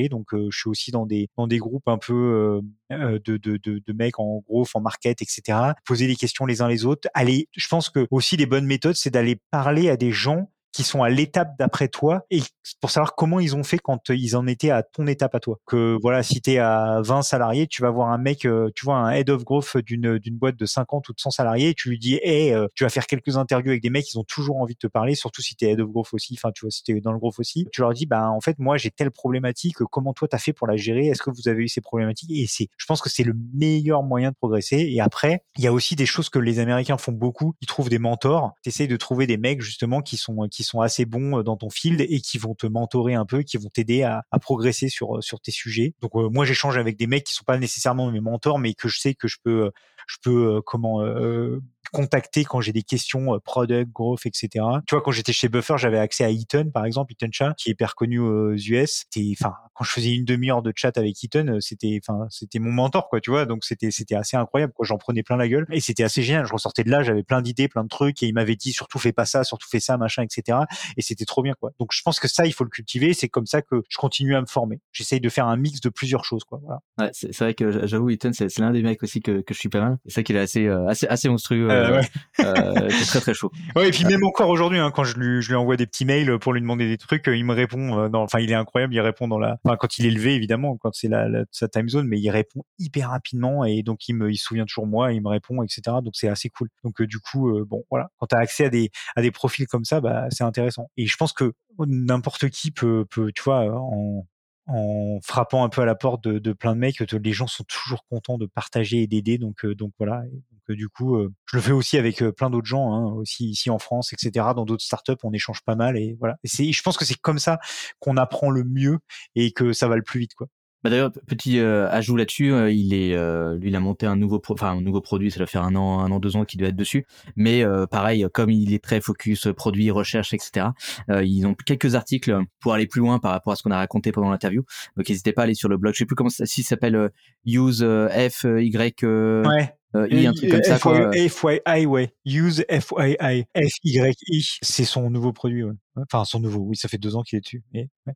Donc je suis aussi dans des dans des groupes un peu de, de, de, de, mecs en gros, en market, etc. Poser des questions les uns les autres. Aller, je pense que aussi les bonnes méthodes, c'est d'aller parler à des gens qui sont à l'étape d'après toi et pour savoir comment ils ont fait quand ils en étaient à ton étape à toi. Que voilà, si tu es à 20 salariés, tu vas voir un mec, tu vois, un head of growth d'une d'une boîte de 50 ou de 100 salariés, et tu lui dis, hey, tu vas faire quelques interviews avec des mecs, ils ont toujours envie de te parler, surtout si tu es head of growth aussi, enfin, tu vois, si tu es dans le growth aussi. Tu leur dis, bah, en fait, moi, j'ai telle problématique, comment toi, tu as fait pour la gérer? Est-ce que vous avez eu ces problématiques Et c'est, je pense que c'est le meilleur moyen de progresser. Et après, il y a aussi des choses que les Américains font beaucoup. Ils trouvent des mentors. Tu essayes de trouver des mecs, justement, qui sont, sont assez bons dans ton field et qui vont te mentorer un peu, qui vont t'aider à, progresser sur, sur tes sujets. Donc, euh, moi, j'échange avec des mecs qui sont pas nécessairement mes mentors, mais que je sais que je peux, je peux, euh, comment, euh, contacter quand j'ai des questions euh, product, growth, etc. Tu vois, quand j'étais chez Buffer, j'avais accès à Eaton, par exemple, Eaton Chat, qui est hyper connu aux US. Enfin, quand je faisais une demi-heure de chat avec Eaton, euh, c'était, enfin, c'était mon mentor, quoi, tu vois. Donc c'était, c'était assez incroyable. Quoi, j'en prenais plein la gueule et c'était assez génial. Je ressortais de là, j'avais plein d'idées, plein de trucs et il m'avait dit surtout fais pas ça, surtout fais ça, machin, etc. Et c'était trop bien, quoi. Donc je pense que ça, il faut le cultiver. C'est comme ça que je continue à me former. J'essaye de faire un mix de plusieurs choses, quoi. Ouais, c'est, vrai que j'avoue, Eaton, c'est, l'un des mecs aussi que, que je suis pas mal. C'est ça qu'il est assez, euh, assez, monstrueux. Euh, euh, c'est très très chaud. Ouais, et puis même encore aujourd'hui, hein, quand je lui, je lui envoie des petits mails pour lui demander des trucs, il me répond. Euh, enfin, il est incroyable, il répond dans la. Enfin, quand il est levé, évidemment, quand c'est la, sa time zone, mais il répond hyper rapidement et donc il me, il se souvient toujours moi, il me répond, etc. Donc c'est assez cool. Donc euh, du coup, euh, bon, voilà, quand tu as accès à des à des profils comme ça, bah c'est intéressant. Et je pense que n'importe qui peut, peut, tu vois, en en frappant un peu à la porte de, plein de mecs, les gens sont toujours contents de partager et d'aider. Donc, euh, voilà. Euh, du coup, euh, je le fais aussi avec plein d'autres gens, hein, aussi ici en France, etc. Dans d'autres startups, on échange pas mal et voilà. Et je pense que c'est comme ça qu'on apprend le mieux et que ça va le plus vite, quoi. Bah d'ailleurs, petit euh, ajout là-dessus, euh, il est, euh, lui, il a monté un nouveau, enfin un nouveau produit, ça doit faire un an, un an, deux ans qu'il doit être dessus. Mais pareil, comme il est très focus produit, recherche, etc. ils ont quelques articles pour aller plus loin par rapport à ce qu'on a raconté pendant l'interview. Donc n'hésitez pas à aller sur le blog. Je sais plus comment ça, si s'appelle Use F Y. ouais. I, un truc comme ça. FYI, ouais. Use FYI. F-Y-I. C'est son nouveau produit, ouais. Enfin, son nouveau, oui, ça fait deux ans qu'il est dessus. Mais, ouais.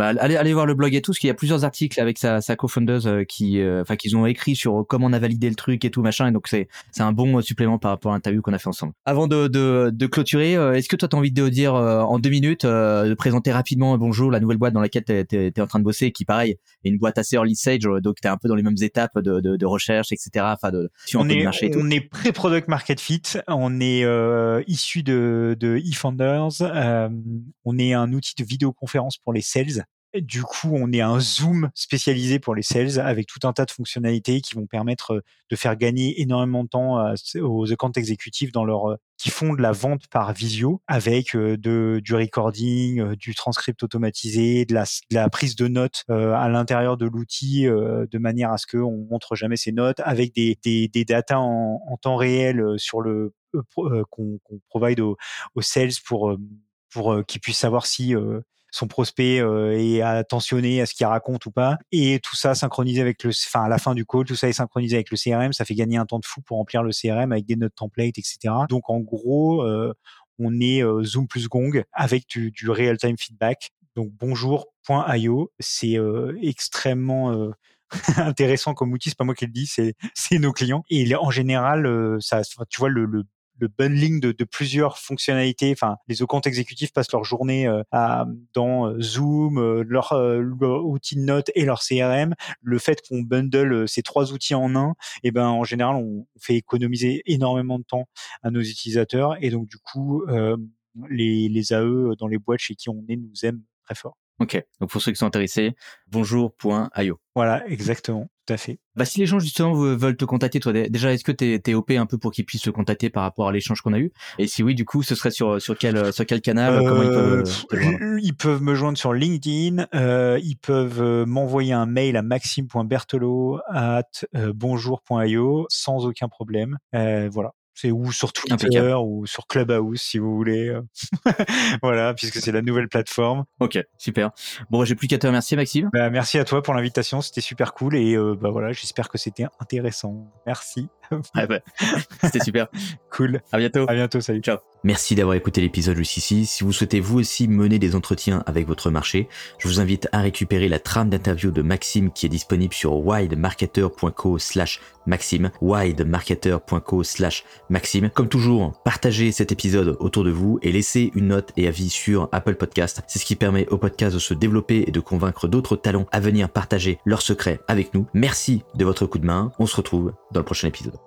Bah, allez, allez voir le blog et tout, parce qu'il y a plusieurs articles avec sa, sa co-foundeuse euh, qui, euh, enfin, qu'ils ont écrit sur comment on a validé le truc et tout machin. Et donc c'est, c'est un bon supplément par rapport à l'interview qu'on a fait ensemble. Avant de, de, de clôturer, euh, est-ce que toi t'as envie de dire en deux minutes, de présenter rapidement bonjour la nouvelle boîte dans laquelle t'es, t'es, t'es en train de bosser, qui pareil est une boîte assez early stage, donc t'es un peu dans les mêmes étapes de, de, de recherche, etc. Enfin, de on est, marché et tout? On est pré-product market fit, on est issu de, de eFounders, on est un outil de vidéoconférence pour les sales du coup, on est un Zoom spécialisé pour les sales avec tout un tas de fonctionnalités qui vont permettre euh, de faire gagner énormément de temps aux account exécutifs dans leur euh, qui font de la vente par visio avec euh, de, du recording, du transcript automatisé, de la, prise de notes à l'intérieur de l'outil de manière à ce qu'on montre jamais ses notes avec des, des, des datas en, temps réel sur le qu'on provide aux, aux, sales pour pour qu'ils puissent savoir si son prospect euh, est attentionné à ce qu'il raconte ou pas. Et tout ça synchronisé avec le, enfin à la fin du call, tout ça est synchronisé avec le CRM. Ça fait gagner un temps de fou pour remplir le CRM avec des notes templates, etc. Donc en gros, euh, on est euh, Zoom plus Gong avec du, du real-time feedback. Donc bonjour.io, c'est extrêmement intéressant comme outil. C'est pas moi qui le dis, c'est c'est nos clients. Et en général, ça, tu vois le, le le bundling de, plusieurs fonctionnalités. Enfin, les comptes exécutifs passent leur journée euh, dans euh, Zoom, euh, leur, outil de notes et leur CRM. Le fait qu'on bundle ces trois outils en un, eh ben en général, on fait économiser énormément de temps à nos utilisateurs et donc du coup, les, les AE dans les boîtes chez qui on est nous aiment très fort. Ok, donc pour ceux qui sont intéressés, bonjour.io. Voilà, exactement, tout à fait. Bah, si les gens justement veulent te contacter, toi déjà, est-ce que tu es, OP un peu pour qu'ils puissent se contacter par rapport à l'échange qu'on a eu? Et si oui, du coup, ce serait sur, sur, quel, sur quel canal? Comment ils peuvent, euh, ils peuvent me joindre sur LinkedIn, euh, ils peuvent euh, m'envoyer un mail à maxime.bertolo at bonjour.io sans aucun problème. voilà. C'est ou sur Twitter ou sur Clubhouse si vous voulez. Euh. voilà, puisque c'est la nouvelle plateforme. Ok, super. Bon, j'ai plus qu'à te remercier, Maxime. Bah, merci à toi pour l'invitation, c'était super cool et euh, bah voilà, j'espère que c'était intéressant. Merci. Ouais, ouais. C'était super. Cool. À bientôt. À bientôt. Salut. Ciao. Merci d'avoir écouté l'épisode jusqu'ici. Si vous souhaitez vous aussi mener des entretiens avec votre marché, je vous invite à récupérer la trame d'interview de Maxime qui est disponible sur widemarketer.co slash Maxime, widemarketer.co slash Maxime. Comme toujours, partagez cet épisode autour de vous et laissez une note et avis sur Apple Podcast. C'est ce qui permet au podcast de se développer et de convaincre d'autres talents à venir partager leurs secrets avec nous. Merci de votre coup de main. On se retrouve dans le prochain épisode.